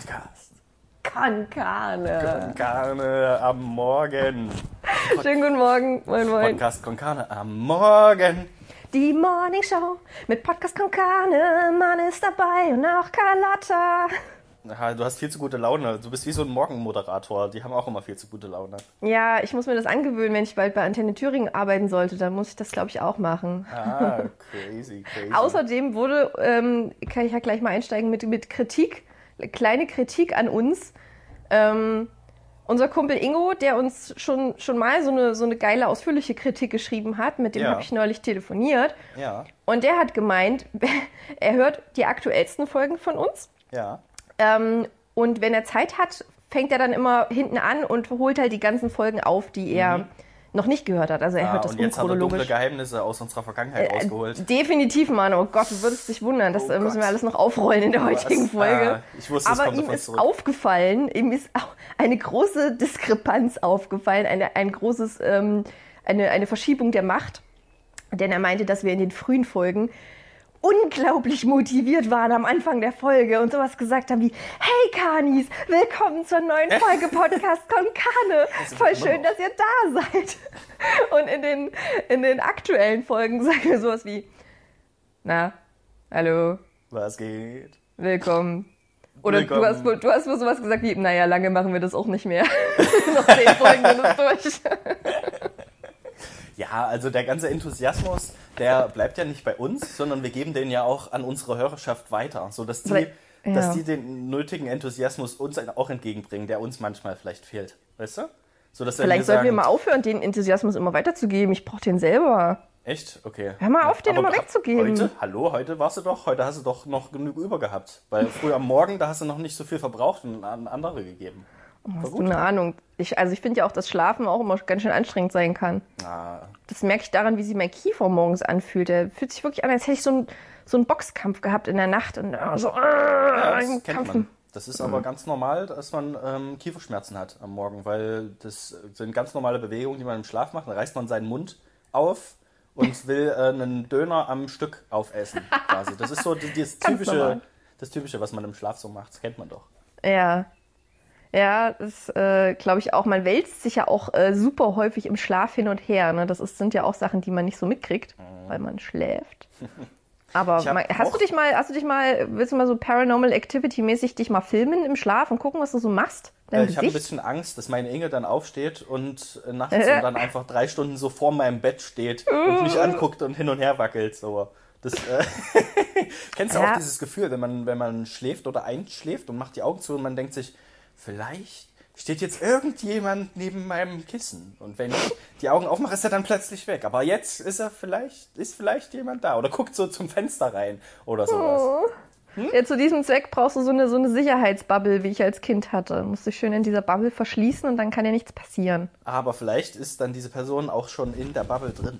Podcast. Konkane. Konkane am Morgen. Schönen guten Morgen. Moin, moin. Podcast Konkane am Morgen. Die Morning Show mit Podcast Konkane. Mann ist dabei und auch Carlotta. Ja, du hast viel zu gute Laune. Du bist wie so ein Morgenmoderator. Die haben auch immer viel zu gute Laune. Ja, ich muss mir das angewöhnen, wenn ich bald bei Antenne Thüringen arbeiten sollte. Dann muss ich das, glaube ich, auch machen. Ah, crazy, crazy. Außerdem wurde, ähm, kann ich ja gleich mal einsteigen mit, mit Kritik, kleine Kritik an uns. Ähm, unser Kumpel Ingo, der uns schon, schon mal so eine, so eine geile, ausführliche Kritik geschrieben hat, mit dem Ja. habe ich neulich telefoniert. Ja, Und der hat gemeint, er hört die aktuellsten Folgen von uns. ja. Ähm, und wenn er Zeit hat, fängt er dann immer hinten an und holt halt die ganzen Folgen auf, die er noch nicht gehört hat. Also er. Ah, hört das und jetzt hat er dunkle. Geheimnisse aus unserer Vergangenheit Äh, ausgeholt. Definitiv, Mann. Oh Gott, du würdest dich wundern. Das Oh äh, müssen wir Gott. alles noch aufrollen in der heutigen Was? Folge. Ah, ich wusste, Aber ihm ist zurück. aufgefallen, ihm ist auch eine große Diskrepanz aufgefallen, eine, ein großes, ähm, eine, eine Verschiebung der Macht. Denn er meinte, dass wir in den frühen Folgen unglaublich motiviert waren am Anfang der Folge und sowas gesagt haben wie Hey Kanis, willkommen zur neuen Folge Podcast Konkane. Voll schön, dass ihr da seid. Und in den, in den aktuellen Folgen sagen wir sowas wie Na, hallo, Was geht? willkommen. Oder du hast, wohl- du hast wohl sowas gesagt wie, naja, lange machen wir das auch nicht mehr. Noch zehn Folgen sind es durch. Ja, also der ganze Enthusiasmus, der bleibt ja nicht bei uns, sondern wir geben den ja auch an unsere Hörerschaft weiter, sodass die, Vielleicht- dass ja. die den nötigen Enthusiasmus uns auch entgegenbringen, der uns manchmal vielleicht fehlt. Weißt du? So, dass Vielleicht sollten wir mal aufhören, den Enthusiasmus immer weiterzugeben. Ich brauche den selber. Echt? Okay. Hör mal auf, den Aber immer wegzugeben. Heute, hallo, heute warst du doch, heute hast du doch noch genug über gehabt. Weil früher am Morgen, da hast du noch nicht so viel verbraucht und an andere gegeben. Hast du eine Ahnung? Ich, also ich finde ja auch, dass Schlafen auch immer ganz schön anstrengend sein kann. Ah, Das merke ich daran, wie sich mein Kiefer morgens anfühlt. Der fühlt sich wirklich an, als hätte ich so einen so einen Boxkampf gehabt in der Nacht und äh, so äh, ja, ein das kennt Kampfen. man. Das ist aber ganz normal, dass man ähm, Kieferschmerzen hat am Morgen, weil das sind ganz normale Bewegungen, die man im Schlaf macht. Dann reißt man seinen Mund auf und will äh, einen Döner am Stück aufessen. Quasi. Das ist so das Ganz typische, normal. das typische, was man im Schlaf so macht. Das kennt man doch. Ja. Ja, das äh, glaube ich auch. Man wälzt sich ja auch äh, super häufig im Schlaf hin und her. Ne? Das ist, sind ja auch Sachen, die man nicht so mitkriegt, weil man schläft. Aber mal, hast du dich mal, hast du dich mal, willst du mal so Paranormal Activity mäßig dich mal filmen im Schlaf und gucken, was du so machst? Äh, ich habe ein bisschen Angst, dass meine Inge dann aufsteht und äh, nachts und dann einfach drei Stunden so vor meinem Bett steht und mich anguckt und hin und her wackelt. So. Das, äh, kennst du Ja. auch dieses Gefühl, wenn man, wenn man schläft oder einschläft und macht die Augen zu und man denkt sich, vielleicht steht jetzt irgendjemand neben meinem Kissen. Und wenn ich die Augen aufmache, ist er dann plötzlich weg. Aber jetzt ist er vielleicht, ist vielleicht jemand da. Oder guckt so zum Fenster rein oder sowas. Oh. Ja, zu diesem Zweck brauchst du so eine, so eine Sicherheitsbubble, wie ich als Kind hatte. Musst dich schön in dieser Bubble verschließen und dann kann dir nichts passieren. Aber vielleicht ist dann diese Person auch schon in der Bubble drin.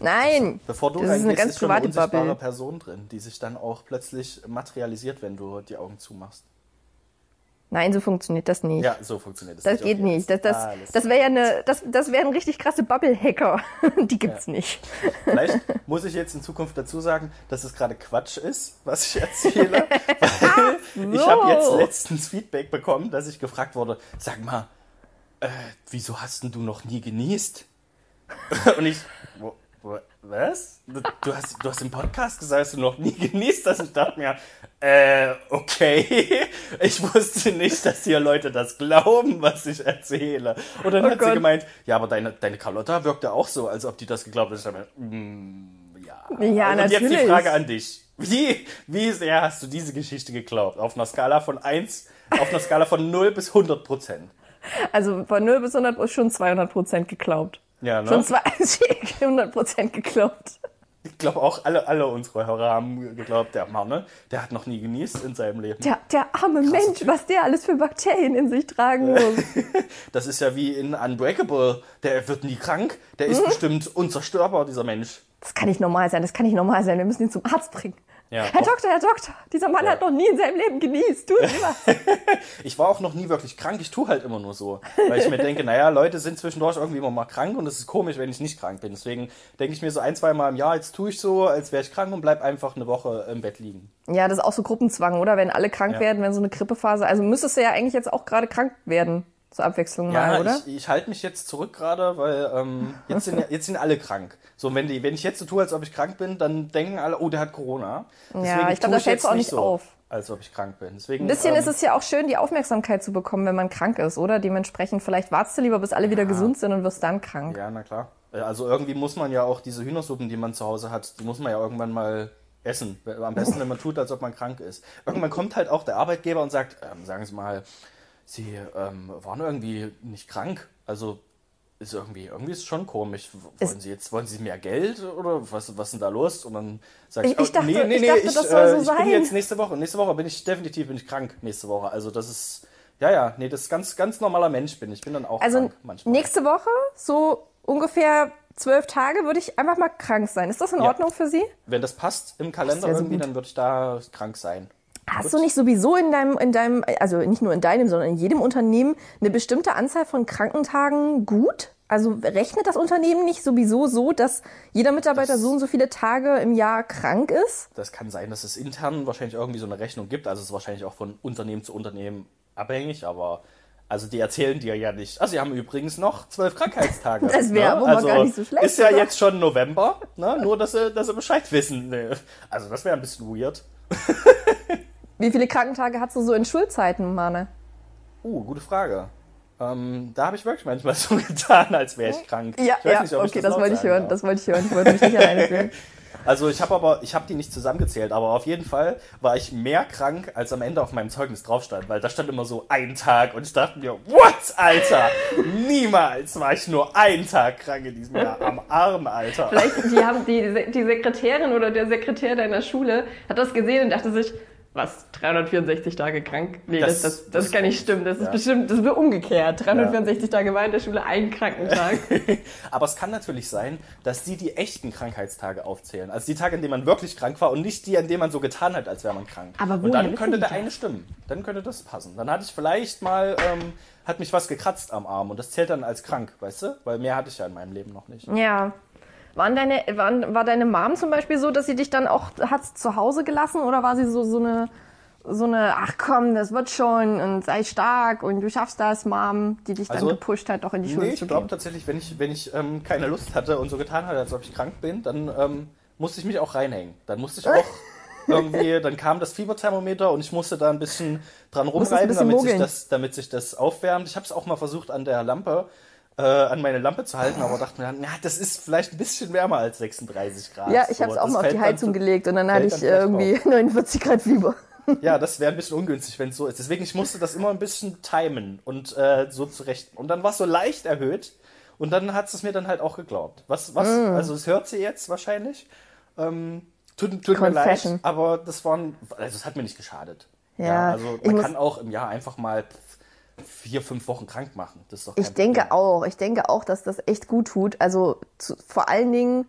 Nein! Bevor du das ist eine ganz ist schon eine private unsichtbare Bubble. Person drin, die sich dann auch plötzlich materialisiert, wenn du die Augen zumachst. Nein, so funktioniert das nicht. Ja, so funktioniert es Das nicht. geht Okay, nicht. Das, das, alles das wäre ja eine, das, das wären richtig krasse Bubble-Hacker. Die gibt's nicht. Vielleicht muss ich jetzt in Zukunft dazu sagen, dass es gerade Quatsch ist, was ich erzähle. weil ich habe jetzt letztens Feedback bekommen, dass ich gefragt wurde, sag mal, äh, wieso hast denn du noch nie genießt? Und ich, was? Du, hast, du hast im Podcast gesagt, dass du noch nie genießt hast. Ich dachte mir, äh, okay. Ich wusste nicht, dass hier Leute das glauben, was ich erzähle. Und dann Oh hat Gott. sie gemeint, ja, aber deine, deine Carlotta wirkte auch so, als ob die das geglaubt hat. Ich dachte mir, mm, ja. Ja, Und jetzt die natürlich. Frage an dich. Wie, wie sehr hast du diese Geschichte geglaubt? Auf einer Skala von 1, auf einer Skala von 0 bis 100 Prozent. Also von 0 bis 100 ist schon 200 Prozent geglaubt. Ja, ne? Schon zwei- 100 Prozent geglaubt. Ich glaube auch alle, alle unsere Hörer haben geglaubt, der Mann, der hat noch nie genießt in seinem Leben. Der, der arme Mensch, was der alles für Bakterien in sich tragen muss. Das ist ja wie in Unbreakable. Der wird nie krank. Der Mhm. ist bestimmt unzerstörbar, dieser Mensch. Das kann nicht normal sein, das kann nicht normal sein. Wir müssen ihn zum Arzt bringen. Ja, Herr Doktor, Herr Doktor, dieser Mann Ja. hat noch nie in seinem Leben genießt. Tun Sie was. Ich war auch noch nie wirklich krank, ich tue halt immer nur so. Weil ich mir denke, naja, Leute sind zwischendurch irgendwie immer mal krank und es ist komisch, wenn ich nicht krank bin. Deswegen denke ich mir so ein, zwei Mal im Jahr, jetzt tue ich so, als wäre ich krank und bleib einfach eine Woche im Bett liegen. Ja, das ist auch so Gruppenzwang, oder? Wenn alle krank Ja. werden, wenn so eine Grippephase. Also müsstest du ja eigentlich jetzt auch gerade krank werden. Zur Abwechslung mal, Ja, oder? ich, ich halte mich jetzt zurück gerade, weil ähm, jetzt, sind, ja- jetzt sind alle krank. So, wenn, die, wenn ich jetzt so tue, als ob ich krank bin, dann denken alle, oh, der hat Corona. Ja, ich glaub, tue da fällt's jetzt auch nicht so, auf. Als ob ich krank bin. Deswegen, Ein bisschen ähm, ist es ja auch schön, die Aufmerksamkeit zu bekommen, wenn man krank ist, oder? Dementsprechend, vielleicht wartest du lieber, bis alle wieder gesund sind und wirst dann krank. Ja, na klar. Äh, Also irgendwie muss man ja auch diese Hühnersuppen, die man zu Hause hat, die muss man ja irgendwann mal essen. Am besten, wenn man tut, als ob man krank ist. Irgendwann kommt halt auch der Arbeitgeber und sagt, ähm, sagen Sie mal, Sie ähm, waren irgendwie nicht krank. Also ist irgendwie, irgendwie ist schon komisch. Wollen Sie jetzt, wollen Sie mehr Geld oder was, was ist denn da los? Und dann sage ich, Ich- ich oh, dachte- nee, nee, ich nee, dachte, ich, das soll so äh, ich sein. bin jetzt nächste Woche. Nächste Woche bin ich definitiv bin ich krank. Nächste Woche. Also das ist, ja, ja, nee, das ist ganz, ganz normaler Mensch bin. Ich bin dann auch Also krank manchmal. nächste Woche, so ungefähr zwölf Tage, würde ich einfach mal krank sein. Ist das in Ja. Ordnung für Sie? Wenn das passt im Kalender so irgendwie, gut. dann würde ich da krank sein. Hast du nicht sowieso in deinem, in deinem, also nicht nur in deinem, sondern in jedem Unternehmen eine bestimmte Anzahl von Krankentagen gut? Also rechnet das Unternehmen nicht sowieso so, dass jeder Mitarbeiter Das- so und so viele Tage im Jahr krank ist? Das kann sein, dass es intern wahrscheinlich irgendwie so eine Rechnung gibt. Also es ist wahrscheinlich auch von Unternehmen zu Unternehmen abhängig, aber also die erzählen dir ja nicht. Also sie haben übrigens noch zwölf Krankheitstage. Das wäre aber mal also gar nicht so schlecht, Ist ja oder? jetzt schon November, ne? nur dass sie, dass sie Bescheid wissen. Nee. Also das wäre ein bisschen weird. Wie viele Krankentage hast du so in Schulzeiten, Mane? Uh, gute Frage. Ähm, da habe ich wirklich manchmal so getan, als wäre ich krank. Ja, ich weiß ja, nicht, ob okay, ich das, laut wollte ich hören, darf. das wollte ich hören. Ich wollte mich nicht alleine fühlen. Also ich habe aber, ich habe die nicht zusammengezählt, aber auf jeden Fall war ich mehr krank, als am Ende auf meinem Zeugnis drauf stand, weil da stand immer so ein Tag und ich dachte mir, what, Alter? Niemals war ich nur einen Tag krank in diesem Jahr. Am Arm, Alter. Vielleicht die haben die, die Sekretärin oder der Sekretär deiner Schule hat das gesehen und dachte sich, was, 364 Tage krank? Nee, das, Das- das, das, kann nicht ist stimmen. Das ist ja. bestimmt, das wird umgekehrt. 364 Tage war in der Schule ein Krankentag. Aber es kann natürlich sein, dass die die echten Krankheitstage aufzählen. Also die Tage, an denen man wirklich krank war und nicht die, an denen man so getan hat, als wäre man krank. Aber und woher dann wissen könnte der eine stimmen. Dann könnte das passen. Dann hatte ich vielleicht mal, ähm, hat mich was gekratzt am Arm und das zählt dann als krank, weißt du? Weil mehr hatte ich ja in meinem Leben noch nicht. Ja. Waren deine, waren, war deine Mom zum Beispiel so, dass sie dich dann auch hat zu Hause gelassen oder war sie so, so eine, so eine, ach komm, das wird schon und sei stark und du schaffst das, Mom, die dich dann Also, gepusht hat, auch in die Schule Nee, zu ich glaube gehen? tatsächlich, wenn ich, wenn ich ähm, keine Lust hatte und so getan hatte, als ob ich krank bin, dann ähm, musste ich mich auch reinhängen. Dann musste ich auch irgendwie, dann kam das Fieberthermometer und ich musste da ein bisschen dran rumreiben, damit sich, das, damit sich das aufwärmt. Ich habe es auch mal versucht an der Lampe, äh, an meine Lampe zu halten, aber dachte mir, dann, ja, das ist vielleicht ein bisschen wärmer als 36 Grad. Ja, ich So, habe es auch mal auf die dann Heizung zu- gelegt und dann hatte ich dann irgendwie 49 Grad Fieber. ja, das wäre ein bisschen ungünstig, wenn es so ist. Deswegen, ich musste das immer ein bisschen timen und äh, so zurecht. Und dann war es so leicht erhöht und dann hat es mir dann halt auch geglaubt. Was, was, Mm. also es hört sie jetzt wahrscheinlich. Ähm, tut tut mir leid, aber das waren, also es hat mir nicht geschadet. Ja, also ich man kann auch im Jahr einfach mal vier, fünf Wochen krank machen. Das ist doch Ich denke Problem. auch. Ich denke auch, dass das echt gut tut. Also zu, vor allen Dingen,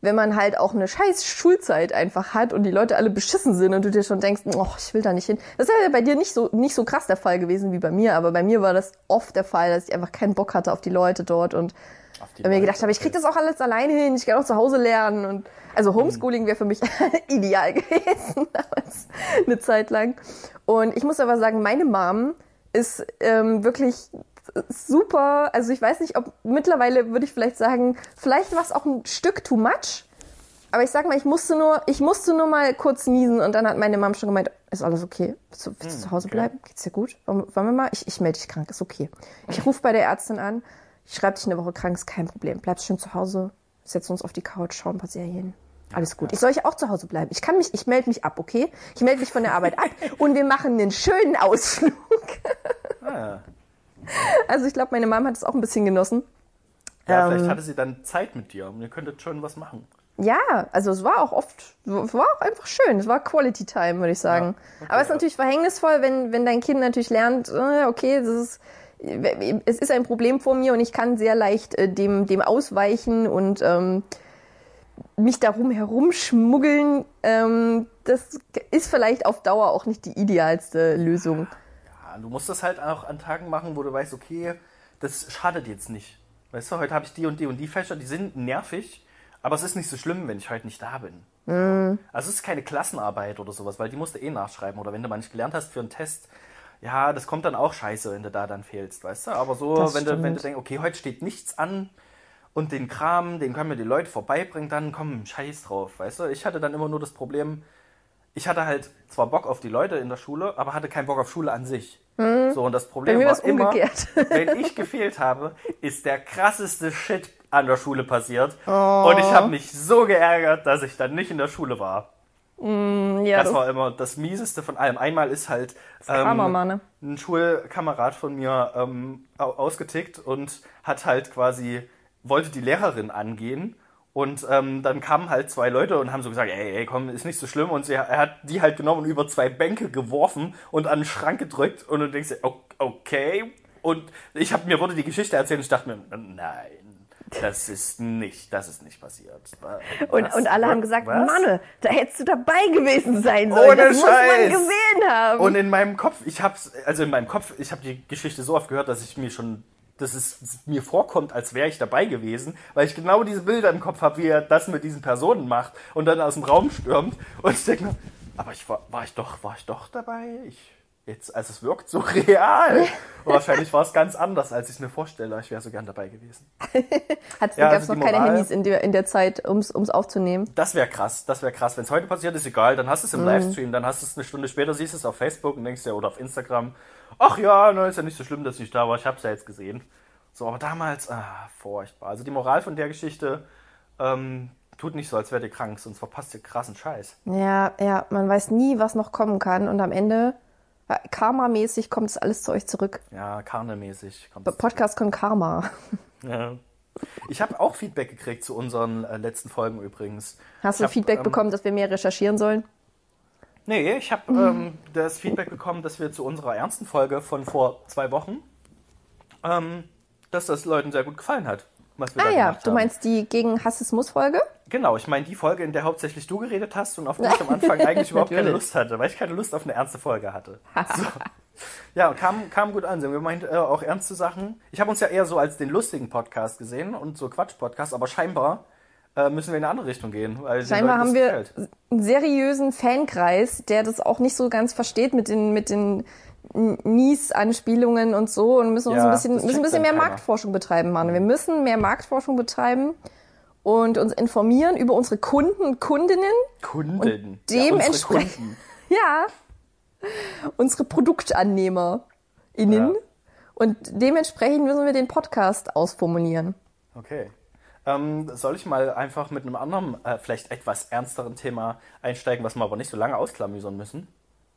wenn man halt auch eine scheiß Schulzeit einfach hat und die Leute alle beschissen sind und du dir schon denkst, oh, ich will da nicht hin. Das ist ja bei dir nicht so, nicht so krass der Fall gewesen wie bei mir, aber bei mir war das oft der Fall, dass ich einfach keinen Bock hatte auf die Leute dort und die mir gedacht habe, ich krieg das auch alles alleine hin, ich kann auch zu Hause lernen und also Homeschooling wäre für mich ideal gewesen damals eine Zeit lang. Und ich muss aber sagen, meine Mom ist ähm, wirklich super. Also ich weiß nicht, ob mittlerweile würde ich vielleicht sagen, vielleicht war es auch ein Stück too much. Aber ich sag mal, ich musste nur, ich musste nur mal kurz niesen und dann hat meine Mom schon gemeint, ist alles okay? Willst du, willst du zu Hause bleiben? Geht's dir gut? Wollen, wir mal? Ich, ich melde dich krank, ist okay. Ich rufe bei der Ärztin an, ich schreibe dich eine Woche krank, ist kein Problem. Bleibst schön zu Hause, setzen uns auf die Couch, schauen ein paar Serien. Alles gut. Ich soll ich auch zu Hause bleiben. Ich kann mich, ich melde mich ab, okay? Ich melde mich von der Arbeit ab und wir machen einen schönen Ausflug. Ah, Also ich glaube, meine Mom hat es auch ein bisschen genossen. ja, Ähm, vielleicht hatte sie dann Zeit mit dir und ihr könntet schon was machen. Ja, also es war auch oft, es war auch einfach schön. Es war Quality Time, würde ich sagen. Ja, okay, Aber es ist ja. natürlich verhängnisvoll, wenn, wenn dein Kind natürlich lernt, äh, okay, das ist, es ist ein Problem vor mir und ich kann sehr leicht äh, dem, dem ausweichen und ähm, mich darum herumschmuggeln, ähm, das ist vielleicht auf Dauer auch nicht die idealste Lösung. Ja, du musst das halt auch an Tagen machen, wo du weißt, okay, das schadet jetzt nicht. Weißt du, heute habe ich die und die und die Fächer, die sind nervig, aber es ist nicht so schlimm, wenn ich heute nicht da bin. Mhm. Also es ist keine Klassenarbeit oder sowas, weil die musst du eh nachschreiben. Oder wenn du mal nicht gelernt hast für einen Test, ja, das kommt dann auch scheiße, wenn du da dann fehlst, weißt du? Aber so, wenn du, wenn du denkst, okay, heute steht nichts an und den Kram, den können mir die Leute vorbeibringen, dann komm, scheiß drauf, weißt du? Ich hatte dann immer nur das Problem, ich hatte halt zwar Bock auf die Leute in der Schule, aber hatte keinen Bock auf Schule an sich. Mhm. So, und das Problem war immer, wenn ich gefehlt habe, ist der krasseste Shit an der Schule passiert. Oh. Und ich habe mich so geärgert, dass ich dann nicht in der Schule war. Mm, ja, das, war immer das Mieseste von allem. Einmal ist halt ähm, ne? ein Schulkamerad von mir ähm, ausgetickt und hat halt quasi, wollte die Lehrerin angehen. Und ähm, dann kamen halt zwei Leute und haben so gesagt, ey, ey, komm, ist nicht so schlimm. Und sie, er hat die halt genommen und über zwei Bänke geworfen und an den Schrank gedrückt. Und du denkst, okay. Und ich habe mir wurde die Geschichte erzählt und ich dachte mir, nein, das ist nicht, das ist nicht passiert. Und, und alle haben gesagt, was? Manne, da hättest du dabei gewesen sein sollen. Ohne das Scheiß. muss man gesehen haben. Und in meinem Kopf, ich hab's, also in meinem Kopf, ich habe die Geschichte so oft gehört, dass ich mir schon, dass es mir vorkommt, als wäre ich dabei gewesen, weil ich genau diese Bilder im Kopf habe, wie er das mit diesen Personen macht und dann aus dem Raum stürmt. Und ich denke mir, aber ich war, war ich doch, war ich doch dabei? Ich jetzt, also es wirkt so real. wahrscheinlich war es ganz anders, als ich es mir vorstelle. Ich wäre so gern dabei gewesen. Hat ja, gab es also noch keine Handys in der, in der Zeit, um es aufzunehmen? Das wäre krass, das wäre krass. Wenn es heute passiert, ist egal. Dann hast du es im mhm. Livestream, dann hast du es eine Stunde später, siehst es auf Facebook und denkst ja, oder auf Instagram, ach ja, na, ist ja nicht so schlimm, dass ich da war, ich habe es ja jetzt gesehen. So, aber damals, ah, furchtbar. Also die Moral von der Geschichte, ähm, tut nicht so, als wärt ihr krank, sonst verpasst ihr krassen Scheiß. Ja, ja, man weiß nie, was noch kommen kann und am Ende Karma-mäßig kommt es alles zu euch zurück. Ja, Karne-mäßig. Podcast con Karma. Ja. Ich habe auch Feedback gekriegt zu unseren äh, letzten Folgen übrigens. Hast du hab, Feedback ähm, bekommen, dass wir mehr recherchieren sollen? Nee, ich habe ähm, das Feedback bekommen, dass wir zu unserer ernsten Folge von vor zwei Wochen, ähm, dass das Leuten sehr gut gefallen hat was wir ah da ja, du meinst die gegen Hassismus-Folge? Genau, ich meine die Folge, in der hauptsächlich du geredet hast und auf die ich am Anfang eigentlich überhaupt keine Lust hatte, weil ich keine Lust auf eine ernste Folge hatte. so. Ja, kam, kam gut an. Sie haben gemeint, äh, auch ernste Sachen. Ich habe uns ja eher so als den lustigen Podcast gesehen und so Quatsch-Podcast, aber scheinbar äh, müssen wir in eine andere Richtung gehen. Weil scheinbar haben wir gefällt. einen seriösen Fankreis, der das auch nicht so ganz versteht mit den, mit den Nies-Anspielungen und so und müssen uns ein bisschen, müssen ein bisschen mehr keiner. Marktforschung betreiben, Mann. Wir müssen mehr Marktforschung betreiben und uns informieren über unsere Kunden, Kundinnen. Kunden. Und dementsprechend. Ja, ja, unsere ProduktannehmerInnen. Ja. Und dementsprechend müssen wir den Podcast ausformulieren. Okay. Ähm, soll ich mal einfach mit einem anderen, äh, vielleicht etwas ernsteren Thema einsteigen, was wir aber nicht so lange ausklamüsern müssen?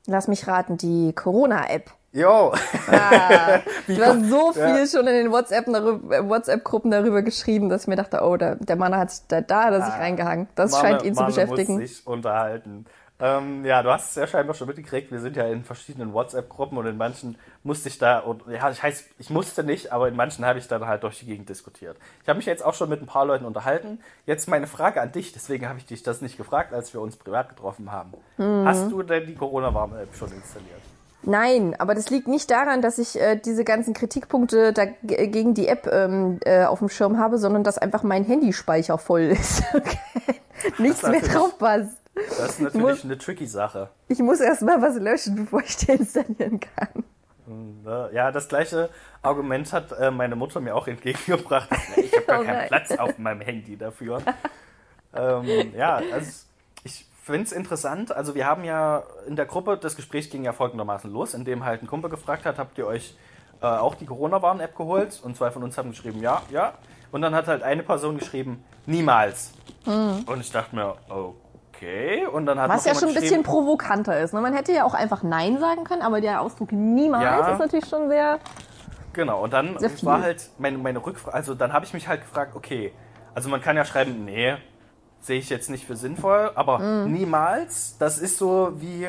Lass mich raten, die Corona-App. Jo. Ah, du hast so viel ja. schon in den WhatsApp-Gruppen WhatsApp darüber geschrieben, dass ich mir dachte, oh, der, der Mann hat sich da, da hat er sich ah, reingehangen. Das Mame, scheint ihn Mame zu beschäftigen. Muss sich unterhalten. Ähm, ja, du hast es ja scheinbar schon mitgekriegt. Wir sind ja in verschiedenen WhatsApp-Gruppen und in manchen musste ich da, und, ja, ich heißt, ich musste nicht, aber in manchen habe ich dann halt durch die Gegend diskutiert. Ich habe mich jetzt auch schon mit ein paar Leuten unterhalten. Jetzt meine Frage an dich, deswegen habe ich dich das nicht gefragt, als wir uns privat getroffen haben. Mhm. Hast du denn die Corona-Warn-App schon installiert? Nein, aber das liegt nicht daran, dass ich äh, diese ganzen Kritikpunkte da, gegen die App ähm, äh, auf dem Schirm habe, sondern dass einfach mein Handyspeicher voll ist. Nichts mehr drauf passt. Das ist natürlich muss, eine tricky Sache. Ich muss erstmal was löschen, bevor ich den installieren kann. Ja, das gleiche Argument hat äh, meine Mutter mir auch entgegengebracht. Ich habe gar oh keinen Platz auf meinem Handy dafür. ähm, ja, also ich finde es interessant. Also wir haben ja in der Gruppe, das Gespräch ging ja folgendermaßen los, indem halt ein Kumpel gefragt hat, habt ihr euch äh, auch die Corona-Warn-App geholt? Und zwei von uns haben geschrieben, ja, ja. Und dann hat halt eine Person geschrieben, niemals. Mhm. Und ich dachte mir, oh Okay, und dann hat Was ja schon ein bisschen provokanter ist. Ne? Man hätte ja auch einfach Nein sagen können, aber der Ausdruck niemals ja, ist natürlich schon sehr. Genau, und dann war halt meine, meine Rückfrage, also dann habe ich mich halt gefragt, okay, also man kann ja schreiben, nee, sehe ich jetzt nicht für sinnvoll, aber mm. niemals, das ist so wie,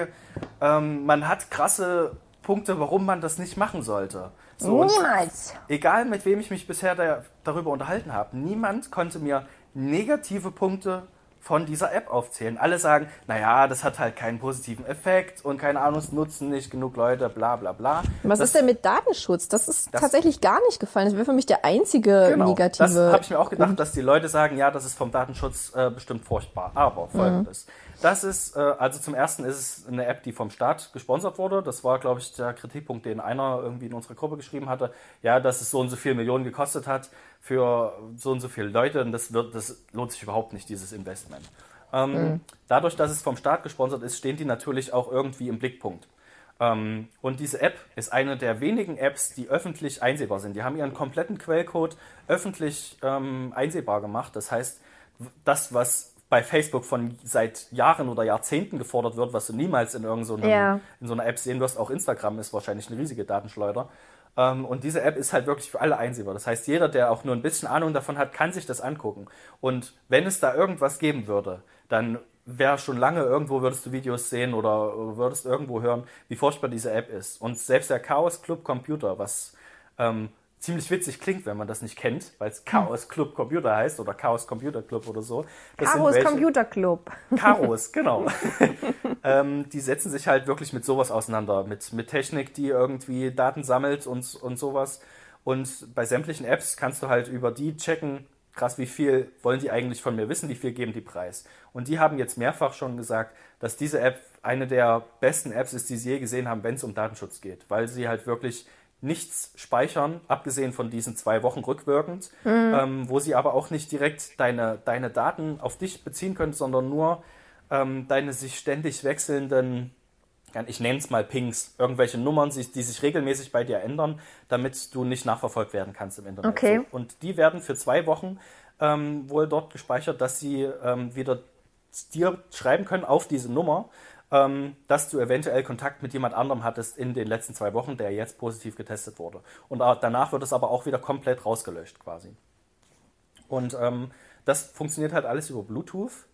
ähm, man hat krasse Punkte, warum man das nicht machen sollte. So, niemals. Egal mit wem ich mich bisher da, darüber unterhalten habe, niemand konnte mir negative Punkte von dieser App aufzählen. Alle sagen, naja, das hat halt keinen positiven Effekt und keine Ahnung, es nutzen nicht genug Leute, bla bla bla. Was das, ist denn mit Datenschutz? Das ist das, tatsächlich gar nicht gefallen. Das wäre für mich der einzige genau, negative. Das habe ich mir auch gedacht, dass die Leute sagen, ja, das ist vom Datenschutz äh, bestimmt furchtbar. Aber folgendes. Mhm. Das ist, äh, also zum ersten ist es eine App, die vom Staat gesponsert wurde. Das war, glaube ich, der Kritikpunkt, den einer irgendwie in unserer Gruppe geschrieben hatte. Ja, dass es so und so viel Millionen gekostet hat für so und so viele Leute und das, wird, das lohnt sich überhaupt nicht, dieses Investment. Ähm, mhm. Dadurch, dass es vom Staat gesponsert ist, stehen die natürlich auch irgendwie im Blickpunkt. Ähm, und diese App ist eine der wenigen Apps, die öffentlich einsehbar sind. Die haben ihren kompletten Quellcode öffentlich ähm, einsehbar gemacht. Das heißt, das, was bei Facebook von seit Jahren oder Jahrzehnten gefordert wird, was du niemals in irgendeiner ja. in so einer App sehen wirst, auch Instagram ist wahrscheinlich eine riesige Datenschleuder. Ähm, und diese App ist halt wirklich für alle einsehbar. Das heißt, jeder, der auch nur ein bisschen Ahnung davon hat, kann sich das angucken. Und wenn es da irgendwas geben würde, dann wäre schon lange irgendwo würdest du Videos sehen oder würdest irgendwo hören, wie furchtbar diese App ist. Und selbst der Chaos Club Computer, was ähm, ziemlich witzig klingt, wenn man das nicht kennt, weil es Chaos Club Computer heißt oder Chaos Computer Club oder so. Das Chaos welche, Computer Club. Chaos, genau. ähm, die setzen sich halt wirklich mit sowas auseinander, mit, mit Technik, die irgendwie Daten sammelt und, und sowas. Und bei sämtlichen Apps kannst du halt über die checken, krass, wie viel wollen die eigentlich von mir wissen, wie viel geben die Preis. Und die haben jetzt mehrfach schon gesagt, dass diese App eine der besten Apps ist, die sie je gesehen haben, wenn es um Datenschutz geht, weil sie halt wirklich nichts speichern, abgesehen von diesen zwei Wochen rückwirkend, mhm. ähm, wo sie aber auch nicht direkt deine, deine Daten auf dich beziehen können, sondern nur ähm, deine sich ständig wechselnden, ich nenne es mal Pings, irgendwelche Nummern, die sich regelmäßig bei dir ändern, damit du nicht nachverfolgt werden kannst im Internet. Okay. Und die werden für zwei Wochen ähm, wohl dort gespeichert, dass sie ähm, wieder dir schreiben können auf diese Nummer ähm, dass du eventuell Kontakt mit jemand anderem hattest in den letzten zwei Wochen, der jetzt positiv getestet wurde. Und danach wird es aber auch wieder komplett rausgelöscht quasi. Und ähm, das funktioniert halt alles über Bluetooth.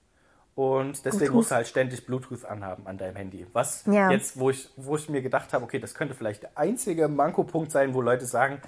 Und deswegen Bluetooth. musst du halt ständig Bluetooth anhaben an deinem Handy. Was ja. jetzt, wo ich, wo ich mir gedacht habe, okay, das könnte vielleicht der einzige Mankopunkt sein, wo Leute sagen,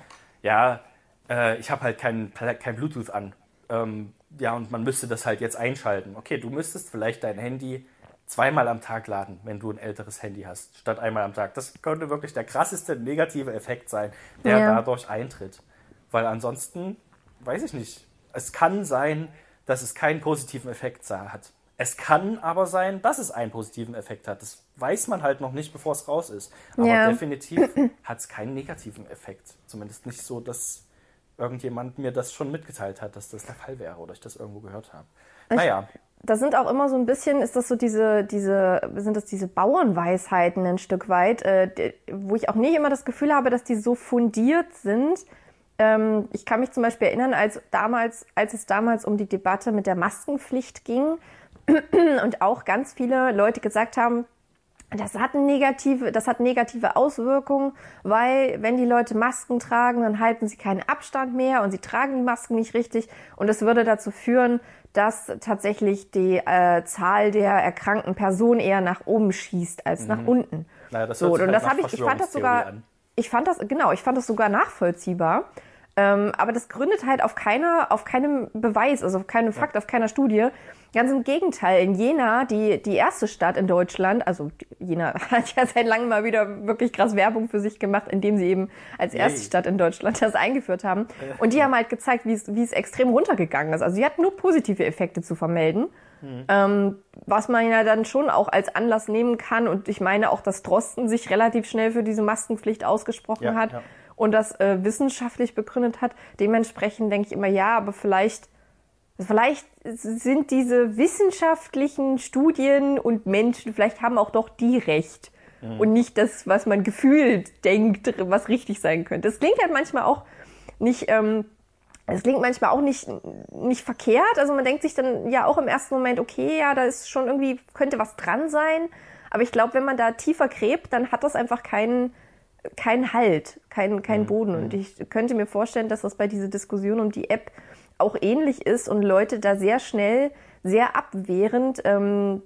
ja, äh, ich habe halt kein, kein Bluetooth an. Ähm, ja, und man müsste das halt jetzt einschalten. Okay, du müsstest vielleicht dein Handy zweimal am Tag laden, wenn du ein älteres Handy hast, statt einmal am Tag. Das könnte wirklich der krasseste negative Effekt sein, der ja. dadurch eintritt. Weil ansonsten, weiß ich nicht, es kann sein, dass es keinen positiven Effekt hat. Es kann aber sein, dass es einen positiven Effekt hat. Das weiß man halt noch nicht, bevor es raus ist. Aber ja. definitiv hat es keinen negativen Effekt. Zumindest nicht so, dass irgendjemand mir das schon mitgeteilt hat, dass das der Fall wäre oder ich das irgendwo gehört habe. Naja da sind auch immer so ein bisschen, ist das so diese, diese, sind das diese Bauernweisheiten ein Stück weit, äh, wo ich auch nicht immer das Gefühl habe, dass die so fundiert sind. Ähm, ich kann mich zum Beispiel erinnern, als damals, als es damals um die Debatte mit der Maskenpflicht ging und auch ganz viele Leute gesagt haben, das hat, negative, das hat negative Auswirkungen, weil wenn die Leute Masken tragen, dann halten sie keinen Abstand mehr und sie tragen die Masken nicht richtig und es würde dazu führen, dass tatsächlich die äh, Zahl der erkrankten Personen eher nach oben schießt als mhm. nach unten. Naja, das so, und halt das habe ich, ich fand das sogar, an. ich fand das, genau, ich fand das sogar nachvollziehbar. Ähm, aber das gründet halt auf keiner, auf keinem Beweis, also auf keinem Fakt, ja. auf keiner Studie. Ganz im Gegenteil, in Jena, die, die erste Stadt in Deutschland, also Jena hat ja seit langem mal wieder wirklich krass Werbung für sich gemacht, indem sie eben als erste Stadt in Deutschland das eingeführt haben. Und die haben halt gezeigt, wie es, wie es extrem runtergegangen ist. Also sie hatten nur positive Effekte zu vermelden. Mhm. Ähm, was man ja dann schon auch als Anlass nehmen kann. Und ich meine auch, dass Drosten sich relativ schnell für diese Maskenpflicht ausgesprochen ja, hat. Ja und das äh, wissenschaftlich begründet hat. Dementsprechend denke ich immer, ja, aber vielleicht, vielleicht sind diese wissenschaftlichen Studien und Menschen, vielleicht haben auch doch die recht. Mhm. Und nicht das, was man gefühlt denkt, was richtig sein könnte. Das klingt halt manchmal auch nicht, ähm, es klingt manchmal auch nicht, nicht verkehrt. Also man denkt sich dann ja auch im ersten Moment, okay, ja, da ist schon irgendwie, könnte was dran sein. Aber ich glaube, wenn man da tiefer gräbt, dann hat das einfach keinen, kein Halt, kein, kein mhm. Boden. Und mhm. ich könnte mir vorstellen, dass das bei dieser Diskussion um die App auch ähnlich ist und Leute da sehr schnell, sehr abwehrend ähm,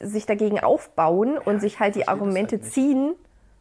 sich dagegen aufbauen ja, und sich halt die Argumente halt ziehen,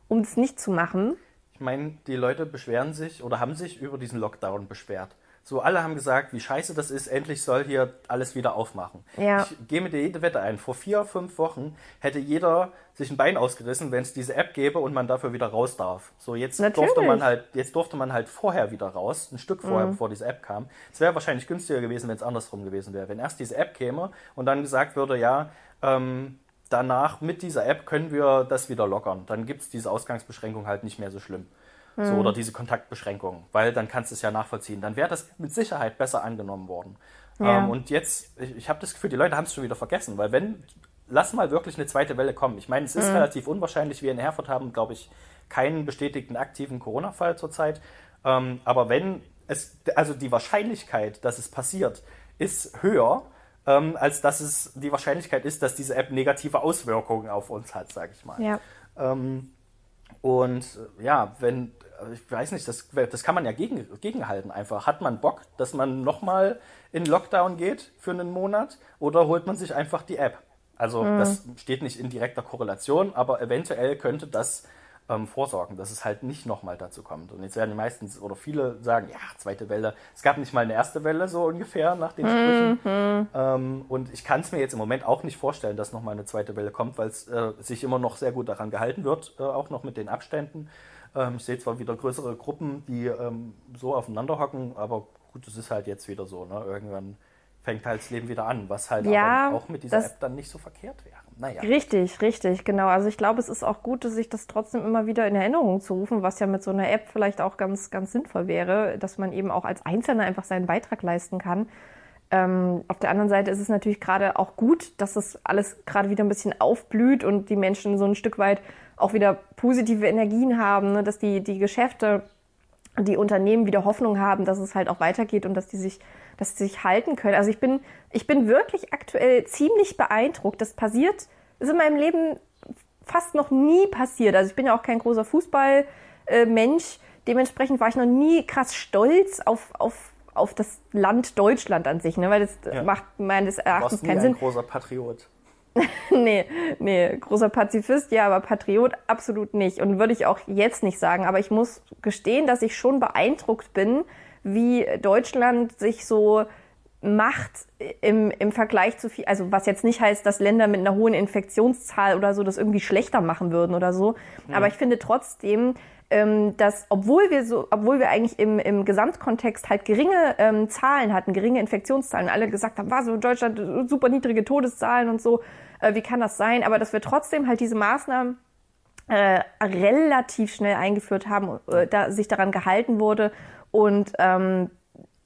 um es nicht zu machen. Ich meine, die Leute beschweren sich oder haben sich über diesen Lockdown beschwert. So, alle haben gesagt, wie scheiße das ist, endlich soll hier alles wieder aufmachen. Ja. Ich gehe mit dir jede Wette ein. Vor vier, fünf Wochen hätte jeder sich ein Bein ausgerissen, wenn es diese App gäbe und man dafür wieder raus darf. So, jetzt Natürlich. durfte man halt, jetzt durfte man halt vorher wieder raus, ein Stück vorher, bevor diese App kam. Es wäre wahrscheinlich günstiger gewesen, wenn es andersrum gewesen wäre. Wenn erst diese App käme und dann gesagt würde, ja, ähm, danach mit dieser App können wir das wieder lockern. Dann gibt es diese Ausgangsbeschränkung halt nicht mehr so schlimm. So, oder diese Kontaktbeschränkung, weil dann kannst du es ja nachvollziehen. Dann wäre das mit Sicherheit besser angenommen worden. Ja. Ähm, und jetzt, ich, ich habe das Gefühl, die Leute haben es schon wieder vergessen, weil wenn, lass mal wirklich eine zweite Welle kommen. Ich meine, es ist relativ unwahrscheinlich. Wir in Herford haben, glaube ich, keinen bestätigten aktiven Corona-Fall zurzeit. Ähm, aber wenn es, also die Wahrscheinlichkeit, dass es passiert, ist höher, ähm, als dass es die Wahrscheinlichkeit ist, dass diese App negative Auswirkungen auf uns hat, sage ich mal. Ja. Ähm, und ja, wenn, ich weiß nicht, das, das kann man ja gegen, gegenhalten einfach. Hat man Bock, dass man nochmal in Lockdown geht für einen Monat oder holt man sich einfach die App? Also das steht nicht in direkter Korrelation, aber eventuell könnte das ähm, vorsorgen, dass es halt nicht nochmal dazu kommt. Und jetzt werden die meisten oder viele sagen, ja, zweite Welle. Es gab nicht mal eine erste Welle so ungefähr nach den Sprüchen. Ähm, und ich kann es mir jetzt im Moment auch nicht vorstellen, dass nochmal eine zweite Welle kommt, weil es äh, sich immer noch sehr gut daran gehalten wird, äh, auch noch mit den Abständen. Ähm, ich sehe zwar wieder größere Gruppen, die ähm, so aufeinander hocken, aber gut, es ist halt jetzt wieder so. Ne? Irgendwann fängt halt das Leben wieder an, was halt Ja, aber auch mit dieser App dann nicht so verkehrt wäre. Naja. Richtig, richtig, genau. Also ich glaube, es ist auch gut, sich das trotzdem immer wieder in Erinnerung zu rufen, was ja mit so einer App vielleicht auch ganz, ganz sinnvoll wäre, dass man eben auch als Einzelner einfach seinen Beitrag leisten kann. Ähm, auf der anderen Seite ist es natürlich gerade auch gut, dass das alles gerade wieder ein bisschen aufblüht und die Menschen so ein Stück weit auch wieder positive Energien haben, ne? dass die, die Geschäfte die Unternehmen wieder Hoffnung haben, dass es halt auch weitergeht und dass die sich, dass sie sich halten können. Also ich bin, ich bin wirklich aktuell ziemlich beeindruckt. Das passiert, ist in meinem Leben fast noch nie passiert. Also ich bin ja auch kein großer Fußballmensch. Dementsprechend war ich noch nie krass stolz auf, auf, auf das Land Deutschland an sich, ne? weil das Ja. macht meines Du Erachtens warst nie keinen ein Sinn. großer Patriot. Nee, nee, großer Pazifist, ja, aber Patriot absolut nicht. Und würde ich auch jetzt nicht sagen. Aber ich muss gestehen, dass ich schon beeindruckt bin, wie Deutschland sich so macht im, im Vergleich zu viel, also was jetzt nicht heißt, dass Länder mit einer hohen Infektionszahl oder so das irgendwie schlechter machen würden oder so. Aber ich finde trotzdem, dass obwohl wir so, obwohl wir eigentlich im, im Gesamtkontext halt geringe ähm, Zahlen hatten, geringe Infektionszahlen, alle gesagt haben, was so Deutschland äh, super niedrige Todeszahlen und so, äh, wie kann das sein? Aber dass wir trotzdem halt diese Maßnahmen äh, relativ schnell eingeführt haben, äh, da sich daran gehalten wurde und ähm,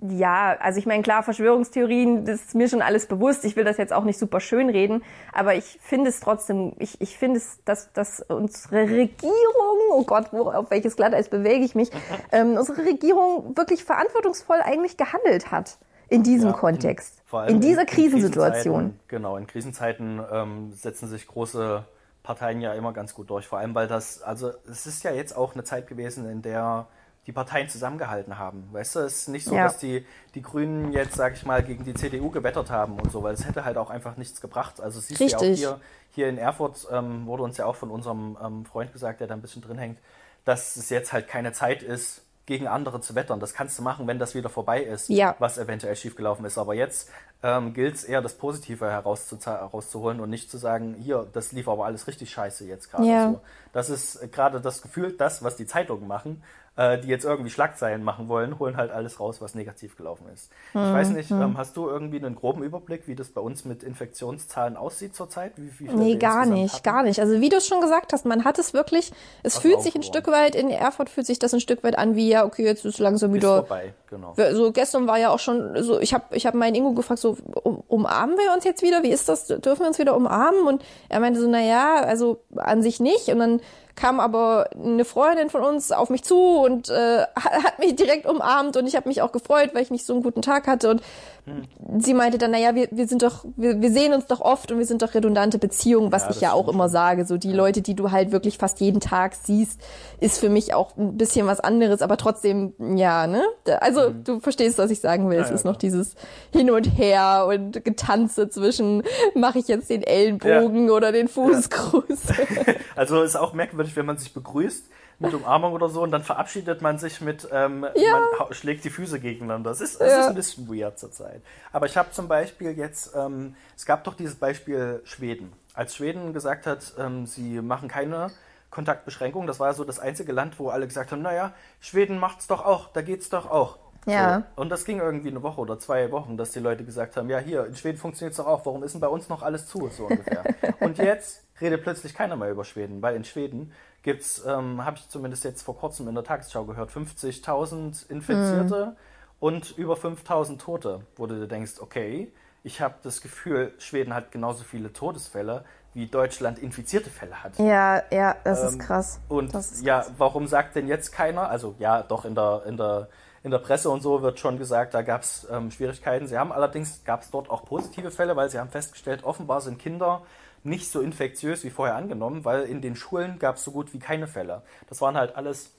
ja, also ich meine, klar, Verschwörungstheorien, das ist mir schon alles bewusst. Ich will das jetzt auch nicht super schön reden, aber ich finde es trotzdem, ich, ich finde es, dass, dass unsere Regierung, oh Gott, wo, auf welches Glatteis bewege ich mich, ähm, unsere Regierung wirklich verantwortungsvoll eigentlich gehandelt hat in diesem Ja, Kontext, Vor allem in dieser Krisenzeiten- Krisensituation. Genau, in Krisenzeiten ähm, setzen sich große Parteien ja immer ganz gut durch. Vor allem, weil das, also es ist ja jetzt auch eine Zeit gewesen, in der die Parteien zusammengehalten haben. Weißt du, es ist nicht so, Ja. dass die, die Grünen jetzt, sag ich mal, gegen die CDU gewettert haben und so, weil es hätte halt auch einfach nichts gebracht. Also siehst du ja auch Richtig. hier, hier in Erfurt ähm, wurde uns ja auch von unserem ähm, Freund gesagt, der da ein bisschen drin hängt, dass es jetzt halt keine Zeit ist, gegen andere zu wettern. Das kannst du machen, wenn das wieder vorbei ist, Ja. was eventuell schiefgelaufen ist. Aber jetzt ähm, gilt es eher, das Positive herauszuholen und nicht zu sagen, hier, das lief aber alles richtig scheiße jetzt gerade. Ja. So. Das ist äh, gerade das Gefühl, das, was die Zeitungen machen, äh, die jetzt irgendwie Schlagzeilen machen wollen, holen halt alles raus, was negativ gelaufen ist. Ich weiß Mhm. nicht, ähm, hast du irgendwie einen groben Überblick, wie das bei uns mit Infektionszahlen aussieht zurzeit? Wie, wie Nee, gar nicht, hatten? gar nicht. Also wie du es schon gesagt hast, man hat es wirklich, es Hast fühlt sich ein Stück weit, in Erfurt fühlt sich das ein Stück weit an wie, ja, okay, jetzt ist langsam Ist wieder vorbei, genau. so gestern war ja auch schon so, ich habe ich hab meinen Ingo gefragt, so um, umarmen wir uns jetzt wieder? Wie ist das? Dürfen wir uns wieder umarmen? Und er meinte so, na ja, also an sich nicht. Und dann kam aber eine Freundin von uns auf mich zu und äh, hat mich direkt umarmt und ich habe mich auch gefreut, weil ich nicht so einen guten Tag hatte und sie meinte dann, naja, wir, wir sind doch, wir, wir sehen uns doch oft und wir sind doch redundante Beziehungen, was Ja, ich ja auch immer sage. So die Leute, die du halt wirklich fast jeden Tag siehst, ist für mich auch ein bisschen was anderes, aber trotzdem, ja, ne? Also also du verstehst, was ich sagen will. Ja, es ist ja, noch dieses Hin und Her und Getanze zwischen, mache ich jetzt den Ellenbogen oder den Fußgruß. also ist auch merkwürdig, wenn man sich begrüßt mit Umarmung oder so und dann verabschiedet man sich mit, ähm, man schlägt die Füße gegeneinander. Das ist, das ist ein bisschen weird zurzeit. Aber ich habe zum Beispiel jetzt, ähm, es gab doch dieses Beispiel Schweden. Als Schweden gesagt hat, ähm, sie machen keine Kontaktbeschränkungen, das war so das einzige Land, wo alle gesagt haben, naja, Schweden macht's doch auch, da geht's doch auch. Ja. So. Und das ging irgendwie eine Woche oder zwei Wochen, dass die Leute gesagt haben, ja hier, in Schweden funktioniert es doch auch, warum ist denn bei uns noch alles zu, so ungefähr. und jetzt redet plötzlich keiner mehr über Schweden, weil in Schweden gibt's, ähm, habe ich zumindest jetzt vor kurzem in der Tagesschau gehört, 50.000 Infizierte mhm. und über 5.000 Tote, wo du dir denkst, okay, ich habe das Gefühl, Schweden hat genauso viele Todesfälle, wie Deutschland infizierte Fälle hat. Ja, ja, das ähm, ist krass. Und ist ja, krass. warum sagt denn jetzt keiner? Also ja, doch in der, in der, in der Presse und so wird schon gesagt, da gab es ähm, Schwierigkeiten. Sie haben allerdings, gab es dort auch positive Fälle, weil sie haben festgestellt, offenbar sind Kinder nicht so infektiös wie vorher angenommen, weil in den Schulen gab es so gut wie keine Fälle. Das waren halt alles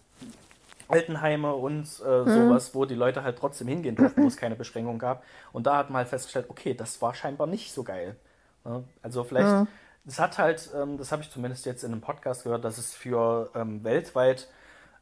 Altenheime und äh, mhm. sowas, wo die Leute halt trotzdem hingehen durften, wo es keine Beschränkung gab. Und da hat man halt festgestellt, okay, das war scheinbar nicht so geil. Ja, also vielleicht mhm. Das hat halt, ähm, das habe ich zumindest jetzt in einem Podcast gehört, dass es für ähm, weltweit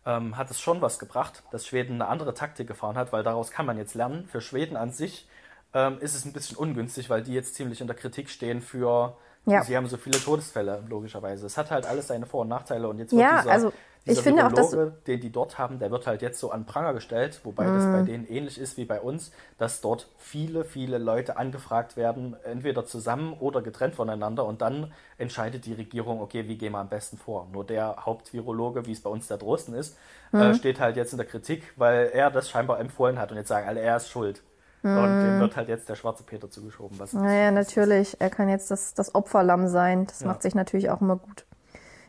ähm, hat es schon was gebracht, dass Schweden eine andere Taktik gefahren hat, weil daraus kann man jetzt lernen. Für Schweden an sich ähm, ist es ein bisschen ungünstig, weil die jetzt ziemlich in der Kritik stehen für, ja. sie haben so viele Todesfälle, logischerweise. Es hat halt alles seine Vor- und Nachteile und jetzt wird ja, dieser, also ich finde auch, dass den die dort haben, der wird halt jetzt so an Pranger gestellt, wobei mm. das bei mhm. denen ähnlich ist wie bei uns, dass dort viele, viele Leute angefragt werden, entweder zusammen oder getrennt voneinander und dann entscheidet die Regierung, okay, wie gehen wir am besten vor. Nur der Hauptvirologe, wie es bei uns der Drosten ist, mm. äh, mhm. steht halt jetzt in der Kritik, weil er das scheinbar empfohlen hat und jetzt sagen alle, er ist schuld. Mm. Und dem mhm. wird halt jetzt der schwarze Peter zugeschoben. Was naja, natürlich. Er kann jetzt das, das Opferlamm sein. Das ja. macht sich natürlich auch immer gut.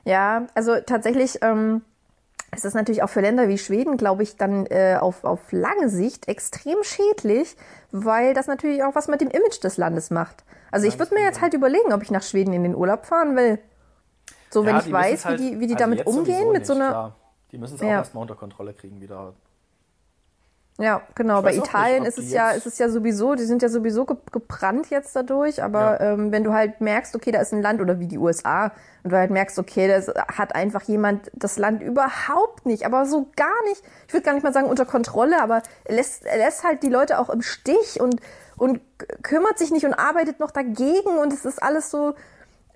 Ja, also tatsächlich ähm, ist das natürlich auch für Länder wie Schweden, glaube ich, dann äh, auf, auf lange Sicht extrem schädlich, weil das natürlich auch was mit dem Image des Landes macht. Also ich würde mir jetzt halt überlegen, ob ich nach Schweden in den Urlaub fahren will. So, wenn ja, ich weiß, halt, wie die, wie die also damit umgehen, mit so einer. Klar. Die müssen es auch ja. erstmal unter Kontrolle kriegen wieder. Ja, genau. Bei Italien nicht, ist es ja, ist es ja sowieso, die sind ja sowieso gebrannt jetzt dadurch, aber ja. ähm, wenn du halt merkst, okay, da ist ein Land oder wie die USA und du halt merkst, okay, das hat einfach jemand das Land überhaupt nicht, aber so gar nicht, ich würde gar nicht mal sagen unter Kontrolle, aber er lässt, er lässt halt die Leute auch im Stich und, und kümmert sich nicht und arbeitet noch dagegen und es ist alles so,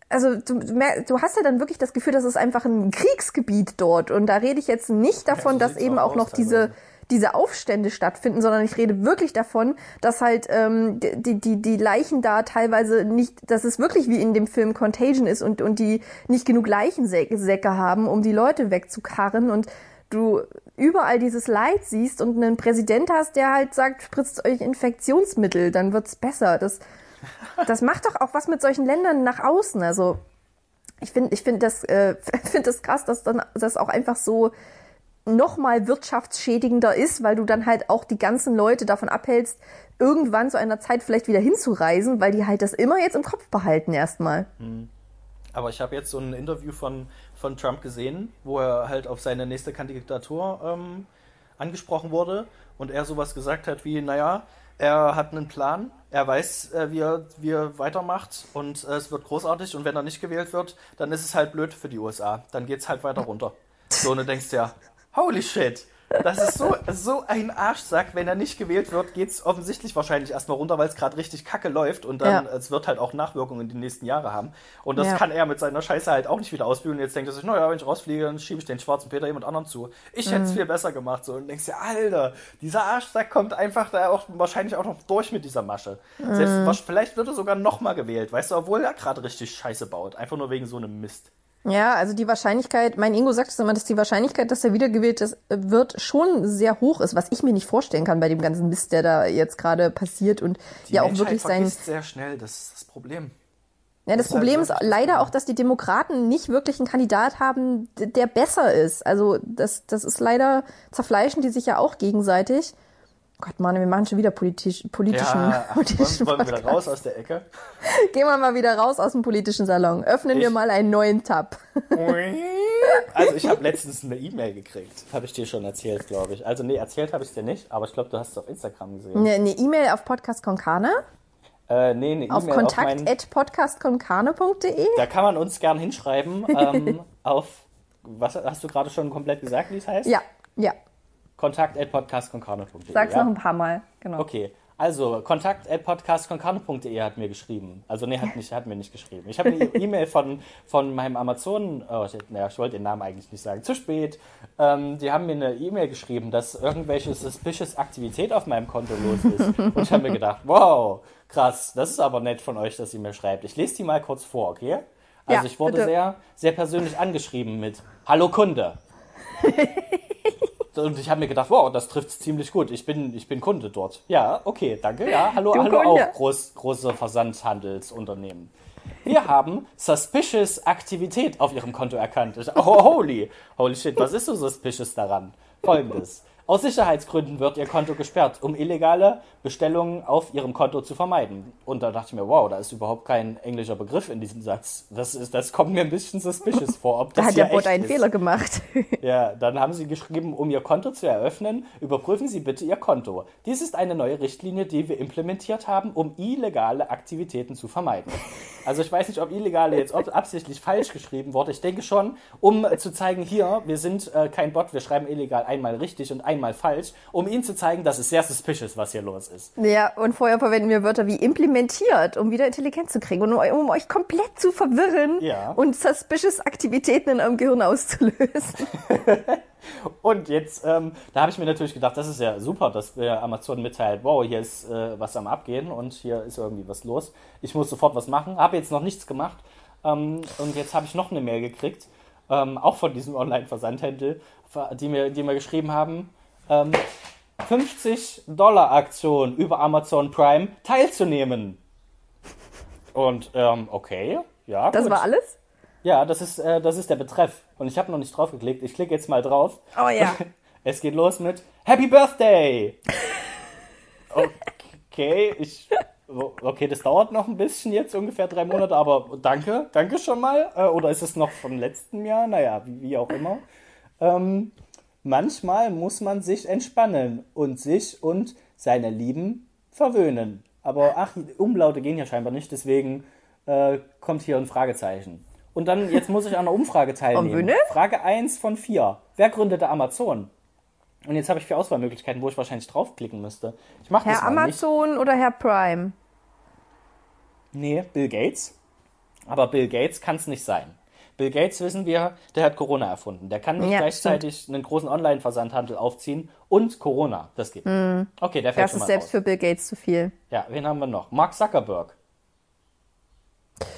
also du, du hast ja dann wirklich das Gefühl, das ist einfach ein Kriegsgebiet dort und da rede ich jetzt nicht davon, ja, so dass eben auch noch diese diese Aufstände stattfinden, sondern ich rede wirklich davon, dass halt ähm, die, die, die Leichen da teilweise nicht, dass es wirklich wie in dem Film Contagion ist und, und die nicht genug Leichensäcke haben, um die Leute wegzukarren und du überall dieses Leid siehst und einen Präsident hast, der halt sagt, spritzt euch Infektionsmittel, dann wird's besser. Das, das macht doch auch was mit solchen Ländern nach außen. Also ich finde, ich finde das, äh, finde das krass, dass dann das auch einfach so noch mal wirtschaftsschädigender ist, weil du dann halt auch die ganzen Leute davon abhältst, irgendwann zu einer Zeit vielleicht wieder hinzureisen, weil die halt das immer jetzt im Kopf behalten erstmal. Hm. Aber ich habe jetzt so ein Interview von, von Trump gesehen, wo er halt auf seine nächste Kandidatur ähm, angesprochen wurde und er sowas gesagt hat wie, naja, er hat einen Plan, er weiß, äh, wie, er, wie er weitermacht und äh, es wird großartig und wenn er nicht gewählt wird, dann ist es halt blöd für die USA. Dann geht es halt weiter runter. So, und du denkst ja, Holy shit. Das ist so, so ein Arschsack. Wenn er nicht gewählt wird, geht es offensichtlich wahrscheinlich erstmal runter, weil es gerade richtig kacke läuft und dann, ja. es wird halt auch Nachwirkungen in den nächsten Jahren haben. Und das ja. kann er mit seiner Scheiße halt auch nicht wieder ausbügeln. Jetzt denkt er sich, naja, wenn ich rausfliege, dann schiebe ich den schwarzen Peter jemand anderem zu. Ich hätte es mhm. viel besser gemacht. So. Und denkst dir, Alter, dieser Arschsack kommt einfach da auch wahrscheinlich auch noch durch mit dieser Masche. Mhm. Selbst, vielleicht wird er sogar nochmal gewählt, weißt du, obwohl er gerade richtig Scheiße baut. Einfach nur wegen so einem Mist. Ja, also die Wahrscheinlichkeit, mein Ingo sagt es immer, dass die Wahrscheinlichkeit, dass er wiedergewählt ist, wird schon sehr hoch ist, was ich mir nicht vorstellen kann bei dem ganzen Mist, der da jetzt gerade passiert und die ja Menschheit auch wirklich sein. sehr schnell, das ist das Problem. Ja, das, das Problem ist, halt ist leider auch, dass die Demokraten nicht wirklich einen Kandidat haben, der besser ist. Also das, das ist leider, zerfleischen die sich ja auch gegenseitig. Gott, Mann, wir machen schon wieder politisch, politischen, Ja, politischen wollen, wollen wir wieder raus aus der Ecke? Gehen wir mal wieder raus aus dem politischen Salon. Öffnen wir Ich- mal einen neuen Tab. Also ich habe letztens eine E-Mail gekriegt. Habe ich dir schon erzählt, glaube ich. Also nee, erzählt habe ich dir nicht, aber ich glaube, du hast es auf Instagram gesehen. Eine eine E-Mail auf Podcast Konkane, Äh, nee, eine auf E-Mail auf kontakt.podcastkonkane.de. Da kann man uns gern hinschreiben ähm, auf... Was hast du gerade schon komplett gesagt, wie es heißt? Ja, ja. Kontakt at podcastkonkane.de. Sag's ja? noch ein paar Mal. Genau. Okay, also kontakt at hat mir geschrieben. Also nee, hat, nicht, hat mir nicht geschrieben. Ich habe eine E-Mail von, von meinem Amazon, oh, ich, naja, ich wollte den Namen eigentlich nicht sagen, zu spät. Ähm, die haben mir eine E-Mail geschrieben, dass irgendwelche suspicious Aktivität auf meinem Konto los ist. Und ich habe mir gedacht, wow, krass, das ist aber nett von euch, dass ihr mir schreibt. Ich lese die mal kurz vor, okay? Also Ja, ich wurde bitte. sehr, sehr persönlich angeschrieben mit Hallo Kunde. Und ich habe mir gedacht, wow, das trifft ziemlich gut. Ich bin, ich bin Kunde dort. Ja, okay, danke. Ja, hallo, Du hallo Kunde. auch groß, große Versandhandelsunternehmen. Wir haben suspicious Aktivität auf Ihrem Konto erkannt. Oh, holy, holy shit, was ist so suspicious daran? Folgendes. Aus Sicherheitsgründen wird Ihr Konto gesperrt, um illegale Bestellungen auf Ihrem Konto zu vermeiden. Und da dachte ich mir, wow, da ist überhaupt kein englischer Begriff in diesem Satz. Das, ist, das kommt mir ein bisschen suspicious vor. Ob Da das hat der Bot einen ist. Fehler gemacht. Ja, dann haben sie geschrieben, um Ihr Konto zu eröffnen, überprüfen Sie bitte Ihr Konto. Dies ist eine neue Richtlinie, die wir implementiert haben, um illegale Aktivitäten zu vermeiden. Also ich weiß nicht, ob illegale jetzt absichtlich falsch geschrieben wurde. Ich denke schon, um äh, zu zeigen, hier, wir sind äh, kein Bot, wir schreiben illegal einmal richtig und einmal falsch, um Ihnen zu zeigen, dass es sehr suspicious, was hier los ist. Ja, und vorher verwenden wir Wörter wie implementiert, um wieder Intelligenz zu kriegen und um, um euch komplett zu verwirren Ja. und suspicious Aktivitäten in eurem Gehirn auszulösen. Und jetzt, ähm, da habe ich mir natürlich gedacht, das ist ja super, dass der Amazon mitteilt, wow, hier ist äh, was am Abgehen und hier ist irgendwie was los. Ich muss sofort was machen, habe jetzt noch nichts gemacht ähm, und jetzt habe ich noch eine Mail gekriegt, ähm, auch von diesem Online-Versandhändler, die mir, die mir geschrieben haben, ähm, 50 Dollar Aktion über Amazon Prime teilzunehmen. Und ähm, okay, ja. Das gut. war alles? Ja, das ist, äh, das ist der Betreff. Und ich habe noch nicht drauf geklickt. Ich klicke jetzt mal drauf. Oh ja. Es geht los mit Happy Birthday! Okay, ich. Okay, das dauert noch ein bisschen jetzt, ungefähr drei Monate, aber danke, danke schon mal. Äh, Oder ist es noch von letztem Jahr? Naja, wie, wie auch immer. Ähm, manchmal muss man sich entspannen und sich und seine Lieben verwöhnen. Aber ach, Umlaute gehen ja scheinbar nicht, deswegen äh, kommt hier ein Fragezeichen. Und dann, jetzt muss ich an einer Umfrage teilnehmen. Frage 1 von 4. Wer gründete Amazon? Und jetzt habe ich vier Auswahlmöglichkeiten, wo ich wahrscheinlich draufklicken müsste. Ich mache das Herr mal nicht. Amazon oder Herr Prime? Nee, Bill Gates. Aber Bill Gates kann es nicht sein. Bill Gates, wissen wir, der hat Corona erfunden. Der kann nicht Ja, gleichzeitig einen großen Online-Versandhandel aufziehen und Corona. Das geht. nicht. Okay, der fällt. Das schon ist mal selbst raus. für Bill Gates zu viel. Ja, wen haben wir noch? Mark Zuckerberg.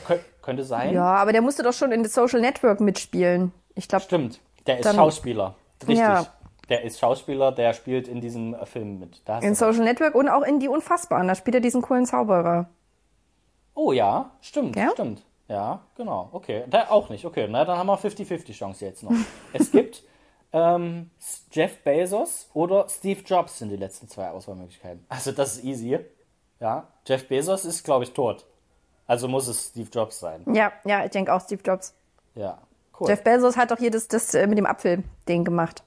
Kö könnte sein. Ja, aber der musste doch schon in The Social Network mitspielen. Ich glaube, Stimmt. Der ist Dann- Schauspieler. Richtig. Ja. Der ist Schauspieler, der spielt in diesem äh, Film mit. In Social Network und auch in Die Unfassbaren. Da spielt er diesen coolen Zauberer. Oh ja, stimmt, Ja? stimmt. Ja, genau. Okay, da auch nicht. Okay, na dann haben wir 50-50 Chance jetzt noch. es gibt ähm, Jeff Bezos oder Steve Jobs sind die letzten zwei Auswahlmöglichkeiten. Also das ist easy. Ja, Jeff Bezos ist, glaube ich, tot. Also muss es Steve Jobs sein. Ja, ja, ich denke auch Steve Jobs. Ja, cool. Jeff Bezos hat doch hier das, das äh, mit dem Apfel-Ding gemacht.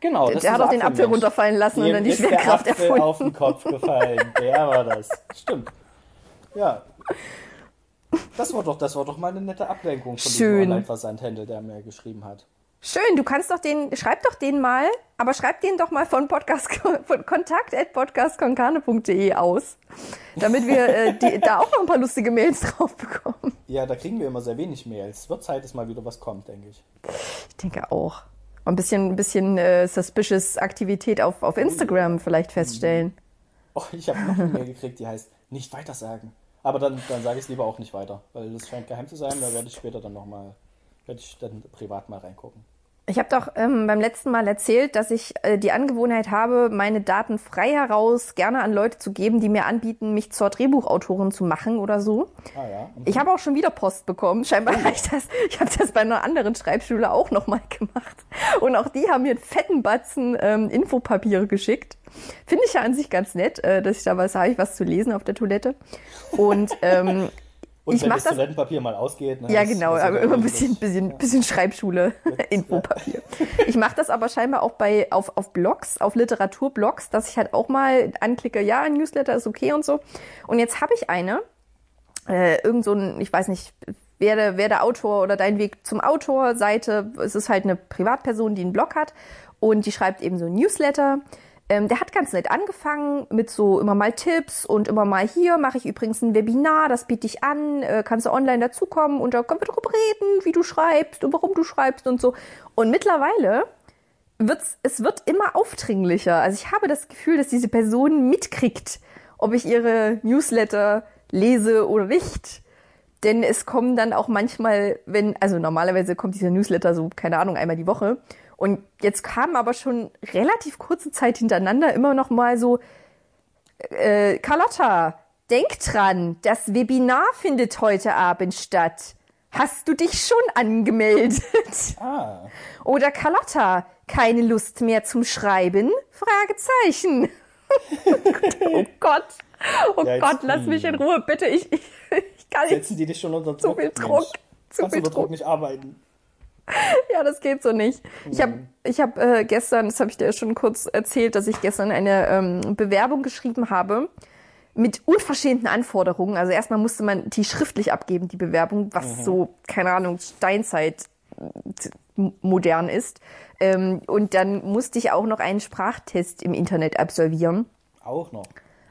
genau, der das hat ist auch den Apfel runterfallen lassen und dann die ist der Schwerkraft Apfel erfunden. auf den Kopf gefallen. Der war das. Stimmt. Ja. Das war doch, das war doch mal eine nette Ablenkung von Schön. diesem Online-Versandhändler, der mir geschrieben hat. Schön, du kannst doch den, schreib doch den mal, aber schreib den doch mal von Podcast, von kontakt.podcastkonkane.de aus, damit wir äh, die, da auch noch ein paar lustige Mails drauf bekommen. Ja, da kriegen wir immer sehr wenig Mails. Wird Zeit, dass mal wieder was kommt, denke ich. Ich denke auch. Und ein bisschen, ein bisschen äh, suspicious Aktivität auf, auf Instagram vielleicht feststellen. Oh, ich habe noch eine Mail gekriegt, die heißt nicht weitersagen. Aber dann, dann sage ich es lieber auch nicht weiter, weil das scheint geheim zu sein. Da werde ich später dann nochmal, werde ich dann privat mal reingucken. Ich habe doch ähm, beim letzten Mal erzählt, dass ich äh, die Angewohnheit habe, meine Daten frei heraus gerne an Leute zu geben, die mir anbieten, mich zur Drehbuchautorin zu machen oder so. Ah, ja. Ich habe auch schon wieder Post bekommen. Scheinbar habe ich das, ich habe das bei einer anderen Schreibschule auch nochmal gemacht. Und auch die haben mir einen fetten Batzen ähm, Infopapiere geschickt. Finde ich ja an sich ganz nett, äh, dass ich da was habe, ich was zu lesen auf der Toilette. Und ähm, Und ich wenn mach das Toilettenpapier mal ausgeht. Ne, ja, genau, aber ja immer ein wirklich bisschen, bisschen, bisschen Schreibschule, Infopapier. Ich mache das aber scheinbar auch bei auf, auf Blogs, auf Literaturblogs, dass ich halt auch mal anklicke, ja, ein Newsletter ist okay und so. Und jetzt habe ich eine, äh, irgend so ein, ich weiß nicht, wer der, wer der Autor oder dein Weg zum Autor Seite, es ist halt eine Privatperson, die einen Blog hat und die schreibt eben so ein Newsletter. Ähm, der hat ganz nett angefangen mit so immer mal Tipps und immer mal hier mache ich übrigens ein Webinar, das biete ich an, äh, kannst du online dazukommen und da können wir drüber reden, wie du schreibst und warum du schreibst und so. Und mittlerweile wird's, es wird immer aufdringlicher. Also ich habe das Gefühl, dass diese Person mitkriegt, ob ich ihre Newsletter lese oder nicht. Denn es kommen dann auch manchmal, wenn, also normalerweise kommt dieser Newsletter so, keine Ahnung, einmal die Woche. Und jetzt kamen aber schon relativ kurze Zeit hintereinander immer noch mal so, äh, Carlotta, denk dran, das Webinar findet heute Abend statt. Hast du dich schon angemeldet? Ah, Oder Carlotta, keine Lust mehr zum Schreiben? Fragezeichen. oh Gott. Oh Ja, Gott, lass mich in Ruhe, bitte. Ich, ich, ich kann nicht. setzen die dich schon unter Druck? viel Mensch. Druck, zu Kannst viel unter Druck Druck. nicht arbeiten. Ja, das geht so nicht. Ich habe ich hab, äh, gestern, das habe ich dir schon kurz erzählt, dass ich gestern eine ähm, Bewerbung geschrieben habe mit unverschämten Anforderungen. Also erstmal musste man die schriftlich abgeben, die Bewerbung, was so, keine Ahnung, Steinzeit m- modern ist. Ähm, und dann musste ich auch noch einen Sprachtest im Internet absolvieren. Auch noch.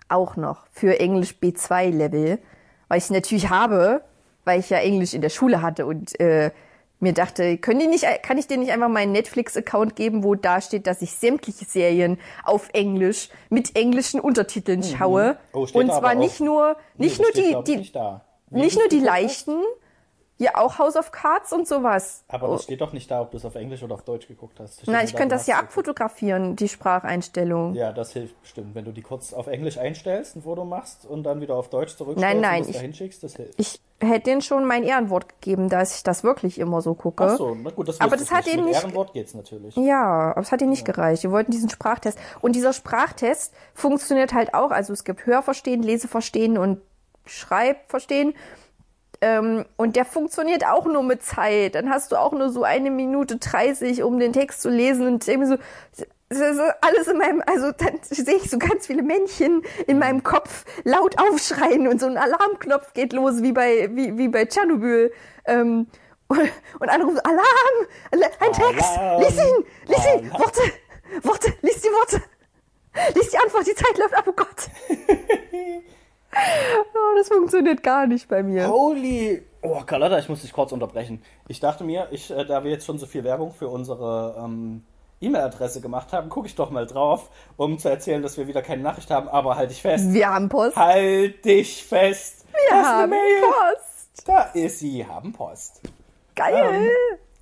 Auch noch für Englisch B2-Level, weil ich natürlich habe, weil ich ja Englisch in der Schule hatte und äh, mir dachte, können die nicht, kann ich dir nicht einfach meinen Netflix-Account geben, wo da steht, dass ich sämtliche Serien auf Englisch mit englischen Untertiteln schaue? Oh, steht und zwar nicht nur Nee, nicht das nur die, die nicht nicht nur die leichten, ja auch House of Cards und sowas. Aber Oh. das steht doch nicht da, ob du es auf Englisch oder auf Deutsch geguckt hast. Nur ich könnte das ja es abfotografieren, die Spracheinstellung. Ja, das hilft bestimmt. Wenn du die kurz auf Englisch einstellst, ein Foto machst und dann wieder auf Deutsch zurückstellst Nein, nein, und das ich- da hinschickst, das hilft. Ich hätte denen schon mein Ehrenwort gegeben, dass ich das wirklich immer so gucke. Ach so, na gut, das Aber das hat nicht. ihnen nicht- Ehrenwort geht's natürlich. Ja, aber es hat ihnen nicht gereicht. Die wollten diesen Sprachtest. Und dieser Sprachtest funktioniert halt auch. Also es gibt Hörverstehen, Leseverstehen und Schreibverstehen. Ähm, und der funktioniert auch nur mit Zeit. Dann hast du auch nur so eine Minute 30, um den Text zu lesen. Und mir so, alles in meinem, also dann sehe ich so ganz viele Männchen in meinem Kopf laut aufschreien und so ein Alarmknopf geht los, wie bei, wie, wie bei Tschernobyl. Ähm, und, und rufen, Alarm! Ein Text! Alarm! Lies ihn! Lies ihn! Alarm! Worte! Worte! Lies die Worte! Lies die Antwort, die Zeit läuft ab, oh Gott! oh, das funktioniert gar nicht bei mir. Holy! Oh, Carlotta, ich muss dich kurz unterbrechen. Ich dachte mir, ich, äh, da wir jetzt schon so viel Werbung für unsere ähm, E-Mail-Adresse gemacht haben, gucke ich doch mal drauf, um zu erzählen, dass wir wieder keine Nachricht haben. Aber halt dich fest. Wir haben Post. Halt dich fest! Wir Das haben. Post. Da ist sie, haben Post. Geil!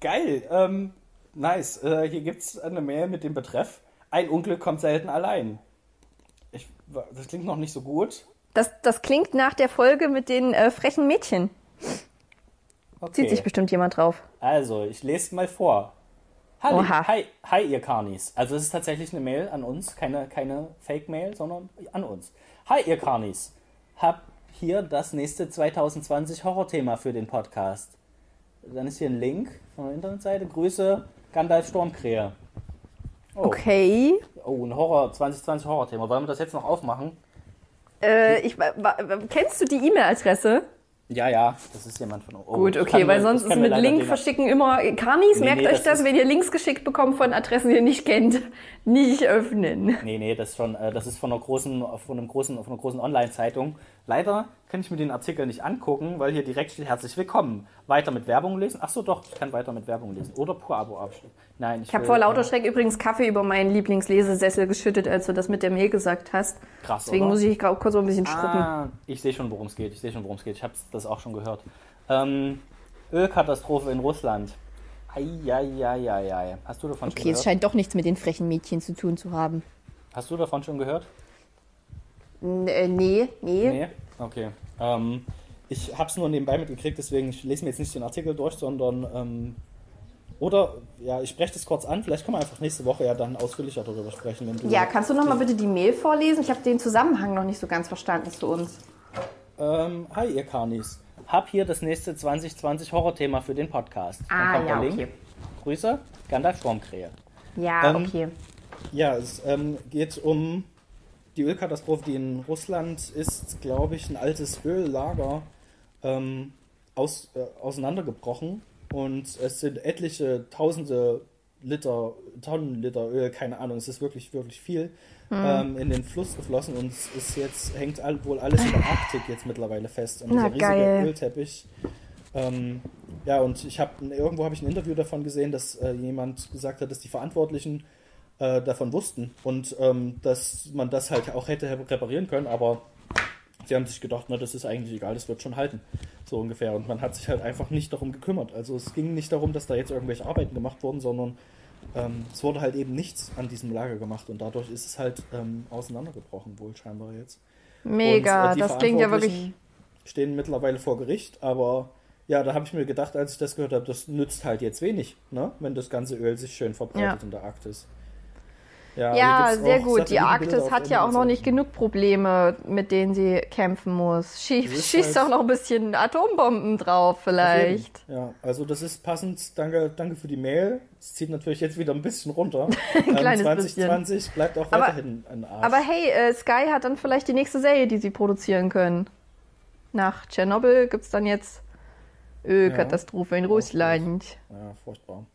Geil, ähm, nice. Äh, hier gibt's eine Mail mit dem Betreff: Ein Unglück kommt selten allein. Ich, das klingt noch nicht so gut. Das, das klingt nach der Folge mit den äh, frechen Mädchen. Okay. Zieht sich bestimmt jemand drauf. Also, ich lese mal vor. Hallo, hi, hi, ihr Carnis. Also, es ist tatsächlich eine Mail an uns, keine, keine Fake-Mail, sondern an uns. Hi, ihr Carnis. Hab hier das nächste 2020 Horrorthema für den Podcast. Dann ist hier ein Link von der Internetseite. Grüße, Gandalf Stormkrähe. Oh, Okay. oh, ein Horror, 2020 Horrorthema. Wollen wir das jetzt noch aufmachen? Äh, ich, kennst du die E-Mail-Adresse? Ja, ja, das ist jemand von oh, Gut, okay, weil mir- sonst ist mit Link verschicken immer. Kanis, Nee, merkt nee, euch das das, wenn ihr Links geschickt bekommt von Adressen, die ihr nicht kennt. Nicht öffnen. Nee, nee, das ist schon, äh, das ist von einer großen, von einem großen, von einer großen Online-Zeitung. Leider kann ich mir den Artikel nicht angucken, weil hier direkt steht herzlich willkommen. Weiter mit Werbung lesen. Ach so, doch, ich kann weiter mit Werbung lesen. Oder pur Abo abschließen. Nein, ich, Ich habe vor lauter Schreck übrigens Kaffee über meinen Lieblingslesesessel geschüttet, als du das mit der Mail gesagt hast. Krass, Deswegen oder? muss ich grad kurz so ein bisschen schruppen. Ah, ich sehe schon, worum es geht. Ich sehe schon, worum es geht. Ich habe das auch schon gehört. Ähm, Ölkatastrophe in Russland. Eieieiei. Hast du davon schon Okay, es gehört? scheint doch nichts mit den frechen Mädchen zu tun zu haben. Hast du davon schon gehört? N äh, nee, nee. Nee? Okay. Ähm, ich habe es nur nebenbei mitgekriegt, deswegen ich lese mir jetzt nicht den Artikel durch, sondern ähm, oder ja, ich spreche das kurz an. Vielleicht können wir einfach nächste Woche ja dann ausführlicher darüber sprechen, wenn du. Ja, kannst du noch mal bitte die Mail vorlesen? Ich habe den Zusammenhang noch nicht so ganz verstanden zu uns. Ähm, hi ihr Karnis. Hab hier das nächste 2020 Horrorthema für den Podcast. Dann Ah, kommt der ja, Link. okay. Grüße, Gandalf Sturmkrähe. Ja, Ähm, okay. Ja, es ähm, geht um die Ölkatastrophe, die in Russland ist, glaube ich, ein altes Öllager ähm, aus, äh, auseinandergebrochen und es sind etliche tausende Liter, Tonnen Liter Öl, keine Ahnung, es ist wirklich, wirklich viel, ähm, in den Fluss geflossen und es ist jetzt, hängt all, wohl alles in der Arktik jetzt mittlerweile fest. Und Na, dieser riesige geil. Ölteppich. Ähm, ja, und ich habe irgendwo habe ich ein Interview davon gesehen, dass äh, jemand gesagt hat, dass die Verantwortlichen äh, davon wussten und ähm, dass man das halt auch hätte reparieren können, aber sie haben sich gedacht, na, das ist eigentlich egal, das wird schon halten, so ungefähr. Und man hat sich halt einfach nicht darum gekümmert. Also es ging nicht darum, dass da jetzt irgendwelche Arbeiten gemacht wurden, sondern ähm, es wurde halt eben nichts an diesem Lager gemacht und dadurch ist es halt ähm, auseinandergebrochen, wohl scheinbar jetzt. Mega, Und, äh, die das klingt ja wirklich. Stehen mittlerweile vor Gericht, aber ja, da habe ich mir gedacht, als ich das gehört habe, das nützt halt jetzt wenig, ne? wenn das ganze Öl sich schön verbreitet Ja. in der Arktis. Ja, Ja, sehr gut. Die Arktis hat ja auch noch nicht genug Probleme, mit denen sie kämpfen muss. Schie schießt halt- auch noch ein bisschen Atombomben drauf, vielleicht. Ja, also das ist passend. Danke, danke für die Mail. Es zieht natürlich jetzt wieder ein bisschen runter. Ähm, kleines 2020 bleibt auch Aber- weiterhin ein Arsch. Aber hey, äh, Sky hat dann vielleicht die nächste Serie, die sie produzieren können. Nach Tschernobyl gibt es dann jetzt Ölkatastrophe in Russland. Ja, furchtbar.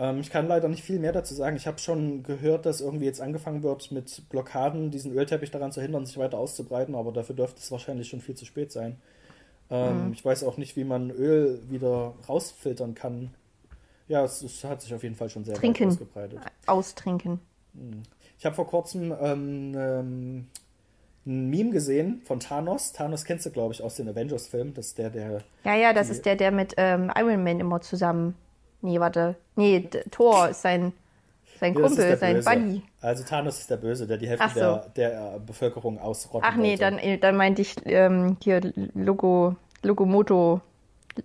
Ähm, ich kann leider nicht viel mehr dazu sagen. Ich habe schon gehört, dass irgendwie jetzt angefangen wird, mit Blockaden diesen Ölteppich daran zu hindern, sich weiter auszubreiten, aber dafür dürfte es wahrscheinlich schon viel zu spät sein. Ähm, Mhm. Ich weiß auch nicht, wie man Öl wieder rausfiltern kann. Ja, es, es hat sich auf jeden Fall schon sehr Trinken. ausgebreitet. Austrinken. Ich habe vor kurzem ähm, ähm, ein Meme gesehen von Thanos. Thanos kennst du, glaube ich, aus den Avengers-Filmen. Das ist der, der Ja, ja, das Die- ist der, der mit ähm, Iron Man immer zusammen. Nee, warte. Nee, Thor ist sein, sein Ja, Kumpel, sein Böse. Buddy. Also Thanos ist der Böse, der die Hälfte so. der, der äh, Bevölkerung ausrotten Ach nee, wollte. dann, äh, dann meinte ich ähm, hier Logo, Logomoto.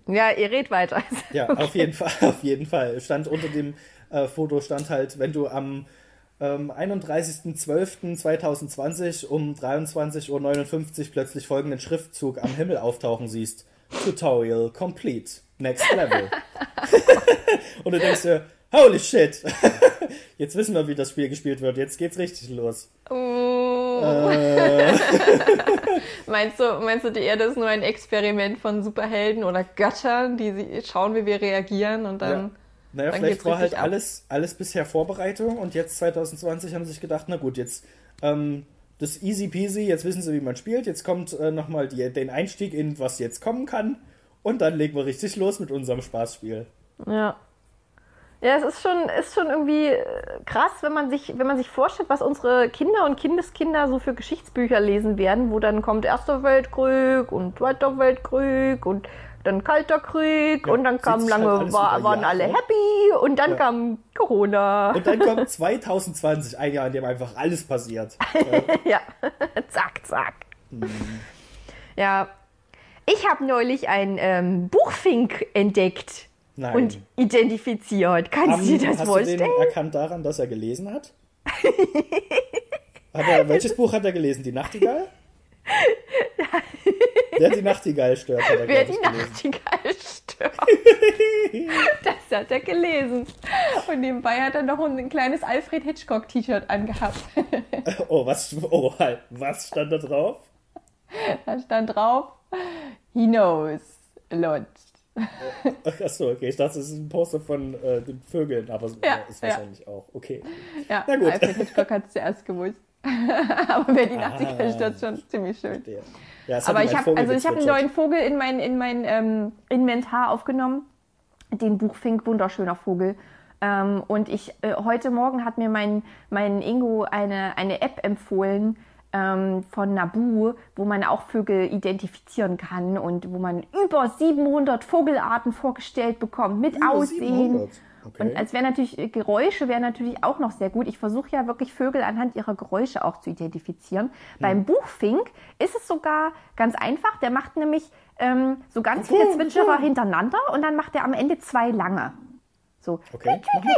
Ja, ihr redet weiter. Ja, auf jeden Fall, auf jeden Fall. Stand unter dem äh, Foto stand halt, wenn du am ähm, 31.12.2020 um 23.59 Uhr plötzlich folgenden Schriftzug am Himmel auftauchen siehst. Tutorial complete. Next level. Und du denkst dir, holy shit. Jetzt wissen wir, wie das Spiel gespielt wird. Jetzt geht's richtig los. Oh. Äh, Meinst du, meinst du, die Erde ist nur ein Experiment von Superhelden oder Göttern, die schauen, wie wir reagieren und dann. Ja. Naja, dann vielleicht war halt ab. alles, alles bisher Vorbereitung und jetzt 2020 haben sie sich gedacht, na gut, jetzt ähm, das easy peasy, jetzt wissen sie, wie man spielt, jetzt kommt äh, nochmal den Einstieg in was jetzt kommen kann und dann legen wir richtig los mit unserem Spaßspiel. Ja. Ja, es ist schon, ist schon irgendwie äh, krass, wenn man sich, wenn man sich vorstellt, was unsere Kinder und Kindeskinder so für Geschichtsbücher lesen werden, wo dann kommt Erster Weltkrieg und Zweiter Weltkrieg und dann Kalter Krieg Ja, und dann kam lange, halt war, waren Jahre. alle happy und dann Ja. kam Corona. Und dann kommt 2020, ein Jahr, in dem einfach alles passiert. ja, zack, zack. Ja, ich habe neulich ein ähm, Buchfink entdeckt Nein. und identifiziert. Kannst du dir das hast du den vorstellen? erkannt daran, dass er gelesen hat? hat er, welches Buch hat er gelesen? Die Nachtigall? Der die Nachtigall stört, hat er, Wer die. Nachtigall stört. das hat er gelesen. Und nebenbei hat er noch ein kleines Alfred Hitchcock-T-Shirt angehabt. Oh, was, oh, halt, was stand da drauf? Da stand drauf, he knows a lot. Achso, okay, ich dachte, es ist ein Poster von äh, den Vögeln, aber Ja, ist ja. wahrscheinlich auch. Okay. Ja, Na gut. Alfred Hitchcock hat es zuerst gewusst. Aber wer die Nachtigall stört, ist schon ziemlich schön. Der. Ja, Aber ich habe also ich habe einen neuen Vogel in mein, in mein ähm, Inventar aufgenommen. Den Buchfink, wunderschöner Vogel. Ähm, und ich äh, heute Morgen hat mir mein, mein Ingo eine, eine App empfohlen ähm, von Nabu, wo man auch Vögel identifizieren kann und wo man über 700 Vogelarten vorgestellt bekommt mit Über Aussehen. 700. Okay. Und als wäre natürlich, äh, Geräusche wären natürlich auch noch sehr gut. Ich versuche ja wirklich Vögel anhand ihrer Geräusche auch zu identifizieren. Beim Buchfink ist es sogar ganz einfach. Der macht nämlich ähm, so ganz viele Zwitscherer hintereinander und dann macht er am Ende zwei lange. So. Okay, tui,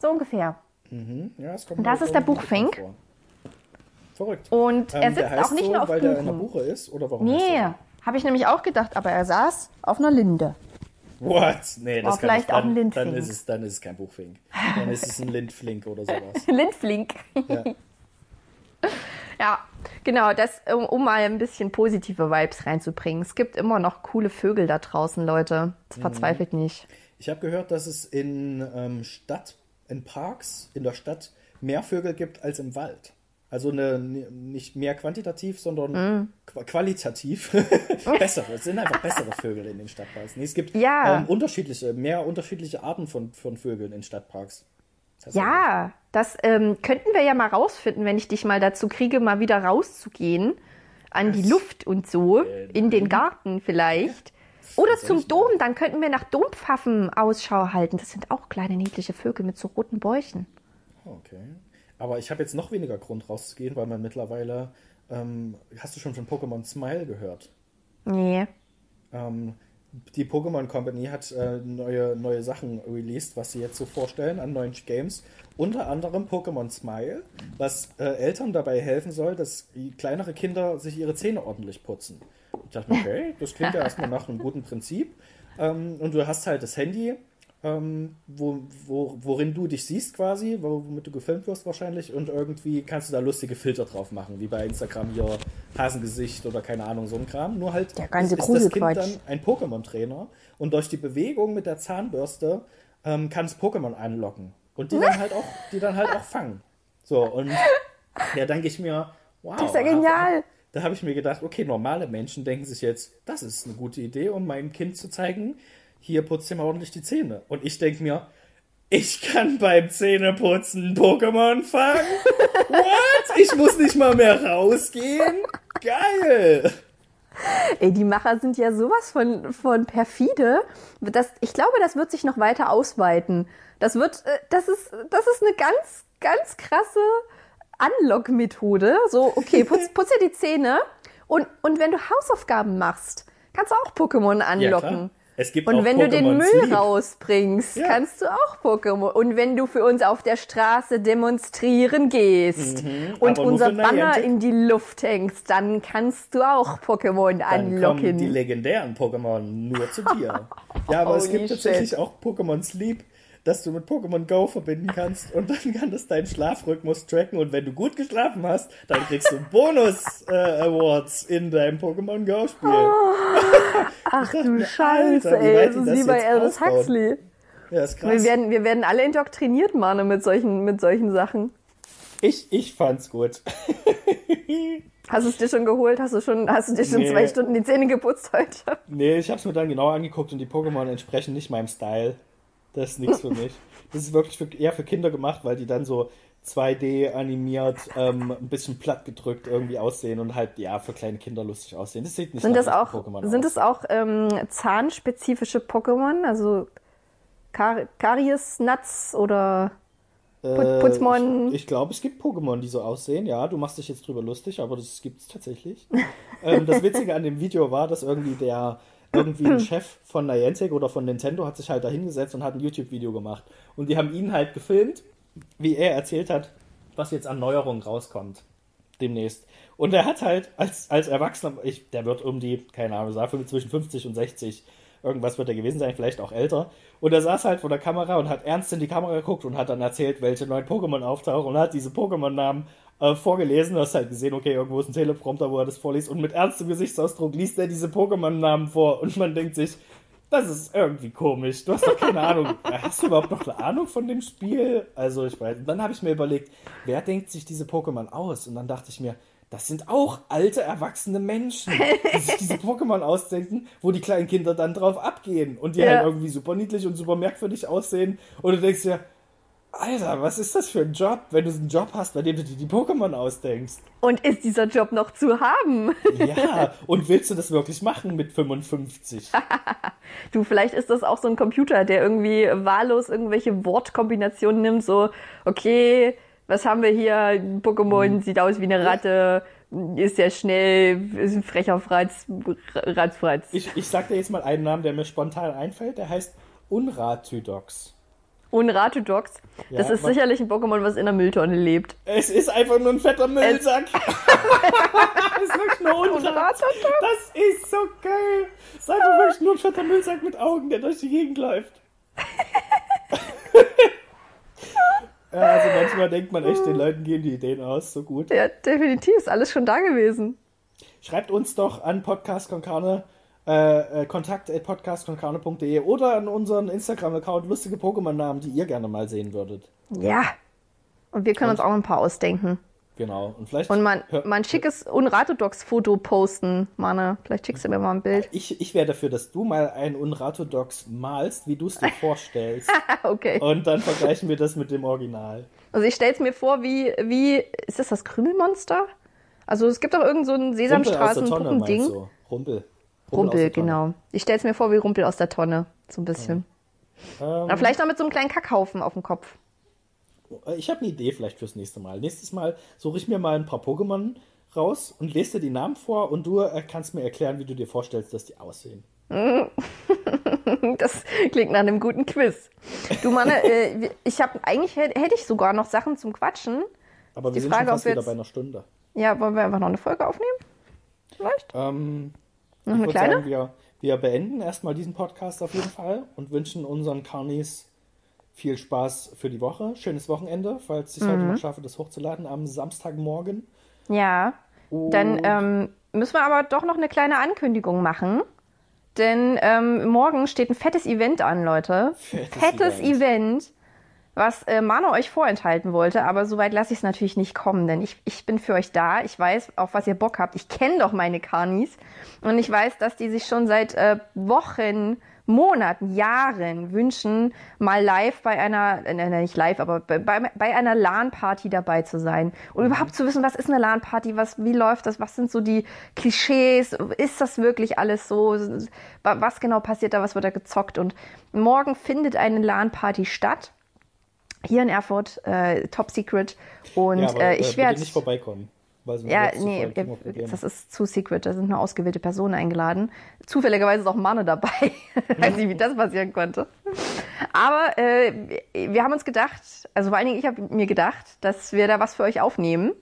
So ungefähr. Mhm. Ja, es kommt Und das mir ist der Buchfink. Verrückt. Und er Ähm, sitzt auch nicht so, nur auf weil der in der Buchen. Buche ist? Oder warum Nee, habe ich nämlich auch gedacht, aber er saß auf einer Linde. What? Nee, das War kann vielleicht ich, auch dann, ein Lindfink. Dann ist, es, dann ist es kein Buchfink. Dann ist es ein Lindflink oder sowas. Lindflink. Ja. Ja, genau, das, um, um mal ein bisschen positive Vibes reinzubringen. Es gibt immer noch coole Vögel da draußen, Leute. Das verzweifelt nicht. Ich habe gehört, dass es in ähm, Stadt, in Parks in der Stadt mehr Vögel gibt als im Wald. Also eine, nicht mehr quantitativ, sondern Mm. qua- qualitativ bessere. Es sind einfach bessere Vögel in den Stadtparks. Nee, es gibt Ja. ähm, unterschiedliche, mehr unterschiedliche Arten von, von Vögeln in Stadtparks. Tatsächlich. Ja, das ähm, könnten wir ja mal rausfinden, wenn ich dich mal dazu kriege, mal wieder rauszugehen. An die Luft und so. In den Garten vielleicht. Oder zum Dom, dann könnten wir nach Dompfaffen Ausschau halten. Das sind auch kleine niedliche Vögel mit so roten Bäuchen. Okay. Aber ich habe jetzt noch weniger Grund rauszugehen, weil man mittlerweile. Ähm, hast du schon von Pokémon Smile gehört? Nee. Ähm, die Pokémon Company hat äh, neue, neue Sachen released, was sie jetzt so vorstellen an neuen Games. Unter anderem Pokémon Smile, was äh, Eltern dabei helfen soll, dass kleinere Kinder sich ihre Zähne ordentlich putzen. Ich dachte mir, okay, das klingt ja erstmal nach einem guten Prinzip. Ähm, und du hast halt das Handy, ähm, wo, wo, worin du dich siehst quasi, wo- womit du gefilmt wirst wahrscheinlich und irgendwie kannst du da lustige Filter drauf machen, wie bei Instagram hier Hasengesicht oder keine Ahnung, so ein Kram. Nur halt Der ganze ist, ist das Kind dann ein Pokémon-Trainer und durch die Bewegung mit der Zahnbürste ähm, kann es Pokémon anlocken und die dann halt auch, die dann halt auch fangen. So, und ja, denke ich mir, wow. Das ist ja genial. Da habe ich mir gedacht, okay, normale Menschen denken sich jetzt, das ist eine gute Idee, um meinem Kind zu zeigen, hier putzt ihr mal ordentlich die Zähne. Und ich denke mir, ich kann beim Zähneputzen Pokémon fangen? What? Ich muss nicht mal mehr rausgehen? Geil! Ey, die Macher sind ja sowas von, von perfide. Das, ich glaube, das wird sich noch weiter ausweiten. Das wird, äh, das ist, das ist eine ganz, ganz krasse Unlock-Methode. So, okay, putz, putz dir die Zähne und, und wenn du Hausaufgaben machst, kannst du auch Pokémon Ja, anlocken. klar. Es gibt und auch wenn du den Pokémon Müll Sleep. rausbringst, Ja. kannst du auch Pokémon. Und wenn du für uns auf der Straße demonstrieren gehst und Mhm. nur unser Banner in die Luft hängst, dann kannst du auch Pokémon Dann kommen anlocken. die legendären Pokémon nur zu dir. Ja, aber es Holy gibt tatsächlich auch Pokémon Sleep, das du mit Pokémon Go verbinden kannst und dann kann das deinen Schlafrhythmus tracken und wenn du gut geschlafen hast, dann kriegst du Bonus-Awards in deinem Pokémon Go-Spiel. Ach du Scheiße, Alter, ey. Das ist wie bei Aldous. Huxley. Ja, ist krass. Wir werden, wir werden alle indoktriniert, Mane, mit solchen, mit solchen Sachen. Ich, ich fand's gut. Hast du es dir schon geholt? Hast du schon, hast du dir schon Nee. zwei Stunden die Zähne geputzt heute? Nee, ich hab's mir dann genau angeguckt und die Pokémon entsprechen nicht meinem Style. Das ist nichts für mich. Das ist wirklich für, eher für Kinder gemacht, weil die dann so 2D animiert, ähm, ein bisschen platt gedrückt irgendwie aussehen und halt, ja, für kleine Kinder lustig aussehen. Das sieht nicht Sind das auch, Pokémon sind aus. das auch ähm, zahnspezifische Pokémon? Also Kar Karies Nuts oder Put- Putzmon? Äh, Ich, ich glaube, es gibt Pokémon, die so aussehen. Ja, du machst dich jetzt drüber lustig, aber das gibt's tatsächlich. ähm, das Witzige an dem Video war, dass irgendwie der irgendwie ein Chef von Niantic oder von Nintendo hat sich halt da hingesetzt und hat ein YouTube-Video gemacht. Und die haben ihn halt gefilmt, wie er erzählt hat, was jetzt an Neuerungen rauskommt. Demnächst. Und er hat halt als, als Erwachsener, ich, der wird um die, keine Ahnung, sag zwischen 50 und 60 Irgendwas wird er gewesen sein, vielleicht auch älter. Und er saß halt vor der Kamera und hat ernst in die Kamera geguckt und hat dann erzählt, welche neuen Pokémon auftauchen und hat diese Pokémon-Namen äh, vorgelesen. Du hast halt gesehen, okay, irgendwo ist ein Teleprompter, wo er das vorliest. Und mit ernstem Gesichtsausdruck liest er diese Pokémon-Namen vor. Und man denkt sich, das ist irgendwie komisch. Du hast doch keine Ahnung. Hast du überhaupt noch eine Ahnung von dem Spiel? Also ich weiß. Und dann habe ich mir überlegt, wer denkt sich diese Pokémon aus? Und dann dachte ich mir, das sind auch alte, erwachsene Menschen, die sich diese Pokémon ausdenken, wo die kleinen Kinder dann drauf abgehen und die Ja. halt irgendwie super niedlich und super merkwürdig aussehen. Und du denkst dir, Alter, was ist das für ein Job, wenn du einen Job hast, bei dem du dir die Pokémon ausdenkst? Und ist dieser Job noch zu haben? Ja, und willst du das wirklich machen mit 55? Du, vielleicht ist das auch so ein Computer, der irgendwie wahllos irgendwelche Wortkombinationen nimmt, so, okay, was haben wir hier? Ein Pokémon sieht aus wie eine Ratte, ist sehr schnell, ist ein frecher Fratz, Ratzfratz. Ich, ich sag dir jetzt mal einen Namen, der mir spontan einfällt, der heißt Unrathydox. Und Ratudox, das Ja, ist was- sicherlich ein Pokémon, was in der Mülltonne lebt. Es ist einfach nur ein fetter Müllsack. es ist wirklich nur Unrat. Das ist so geil. Es ist einfach wirklich nur ein fetter Müllsack mit Augen, der durch die Gegend läuft. ja, also manchmal denkt man echt, den Leuten gehen die Ideen aus, so gut. Ja, definitiv, ist alles schon da gewesen. Schreibt uns doch an podcastkonkane, äh, äh, kontakt at podcastkonkane.de oder an unseren Instagram-Account lustige Pokémon-Namen, die ihr gerne mal sehen würdet. Ja. Und wir können uns auch ein paar ausdenken. Genau. Und vielleicht. Und mal, hör- schickes Unratodox-Foto posten, Manne. Vielleicht schickst du mir mal ein Bild. Ich, ich wäre dafür, dass du mal ein Unratodox malst, wie du es dir vorstellst. Okay. und dann vergleichen wir das mit dem Original. Also ich stelle es mir vor, wie, wie, ist das das Krümelmonster? Also es gibt doch irgend so ein Sesamstraßen-Puppending. du? Rumpel. Rumpel, genau. Ich stelle es mir vor wie Rumpel aus der Tonne. So ein bisschen. Ähm, Aber vielleicht noch mit so einem kleinen Kackhaufen auf dem Kopf. ich habe eine Idee vielleicht fürs nächste Mal. Nächstes Mal suche ich mir mal ein paar Pokémon raus und lese dir die Namen vor und du äh, kannst mir erklären, wie du dir vorstellst, dass die aussehen. Das klingt nach einem guten Quiz. Du Manne, äh, ich habe eigentlich hätte ich sogar noch Sachen zum Quatschen. Aber wir Die sind Frage, schon fast ob wir wieder jetzt- bei einer Stunde. Ja, wollen wir einfach noch eine Folge aufnehmen? Vielleicht? Ähm, Noch eine kleine? Sagen, wir, wir beenden erstmal diesen Podcast auf jeden Fall und wünschen unseren Carnies viel Spaß für die Woche. Schönes Wochenende, falls ich es Mhm. heute noch schaffe, das hochzuladen am Samstagmorgen. Ja. Dann Und- ähm, müssen wir aber doch noch eine kleine Ankündigung machen. Denn ähm, morgen steht ein fettes Event an, Leute. Fettes Event. Event. Was äh, Mano euch vorenthalten wollte, aber soweit lasse ich es natürlich nicht kommen, denn ich, ich bin für euch da. Ich weiß, auf was ihr Bock habt. Ich kenne doch meine Karnis und ich weiß, dass die sich schon seit äh, Wochen, Monaten, Jahren wünschen, mal live bei einer, äh, nein, nicht live, aber bei, bei, bei einer LAN-Party dabei zu sein. Und überhaupt zu wissen, was ist eine LAN-Party, was, wie läuft das, was sind so die Klischees, ist das wirklich alles so, Wa- was genau passiert da, was wird da gezockt? Und morgen findet eine LAN-Party statt hier in Erfurt, äh, Top Secret. Und ja, aber, äh, äh, ich bitte werde. nicht vorbeikommen. Ja, nee, das ist zu secret. Da sind nur ausgewählte Personen eingeladen. Zufälligerweise ist auch Manne dabei. Weiß nicht, wie das passieren konnte. Aber äh, wir haben uns gedacht, also vor allen Dingen ich habe mir gedacht, dass wir da was für euch aufnehmen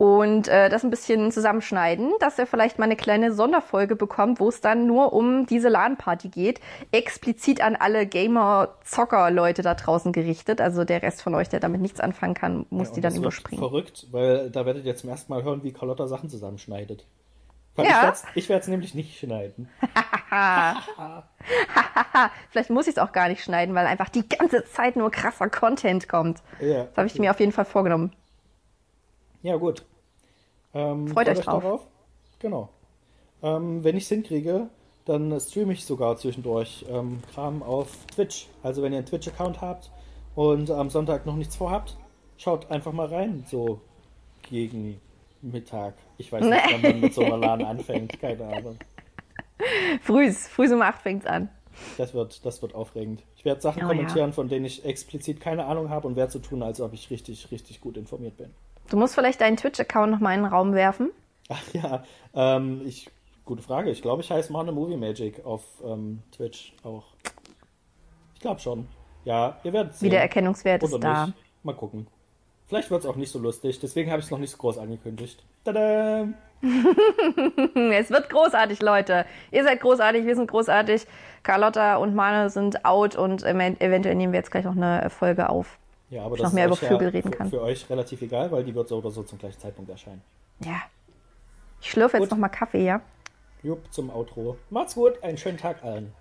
und äh, das ein bisschen zusammenschneiden, dass ihr vielleicht mal eine kleine Sonderfolge bekommt, wo es dann nur um diese LAN-Party geht. Explizit an alle Gamer-Zocker-Leute da draußen gerichtet. Also der Rest von euch, der damit nichts anfangen kann, muss Ja, die dann überspringen. Verrückt, weil da werdet ihr zum ersten Mal hören, wie Carlotta Sachen zusammenschneidet. Weil Ja. Ich werde es nämlich nicht schneiden. Vielleicht muss ich es auch gar nicht schneiden, weil einfach die ganze Zeit nur krasser Content kommt. Ja, Das habe ich mir auf jeden Fall vorgenommen. Ja, gut. Ähm, Freut euch drauf. darauf. Genau. Ähm, wenn ich es hinkriege, dann streame ich sogar zwischendurch ähm, Kram auf Twitch. Also wenn ihr einen Twitch-Account habt und am Sonntag noch nichts vorhabt, schaut einfach mal rein, so gegen Mittag. Ich weiß nicht, wann man mit so einer LAN anfängt, keine Ahnung. Frühs, frühs um 8 fängt's an. Das wird, das wird aufregend. Ich werde Sachen Oh, kommentieren, von denen ich explizit keine Ahnung habe und werde so tun, als ob ich richtig, richtig gut informiert bin. Du musst vielleicht deinen Twitch-Account noch mal in den Raum werfen. Ach ja, ähm, ich, gute Frage. Ich glaube, ich heiße Mane Movie Magic auf ähm, Twitch auch. Ich glaube schon. Ja, ihr werdet sehen. Wiedererkennungswert Oder ist da. nicht. Mal gucken. Vielleicht wird es auch nicht so lustig, deswegen habe ich es noch nicht so groß angekündigt. Tada! Es wird großartig, Leute. Ihr seid großartig, wir sind großartig. Carlotta und Mane sind out und eventuell nehmen wir jetzt gleich noch eine Folge auf. Ja, aber das noch mehr ist über Vögel ja reden für, kann. für euch relativ egal, weil die wird so oder so zum gleichen Zeitpunkt erscheinen. Ja. Ich schlürfe jetzt Gut. noch mal Kaffee, ja? Jupp, zum Outro. Macht's gut, einen schönen Tag allen.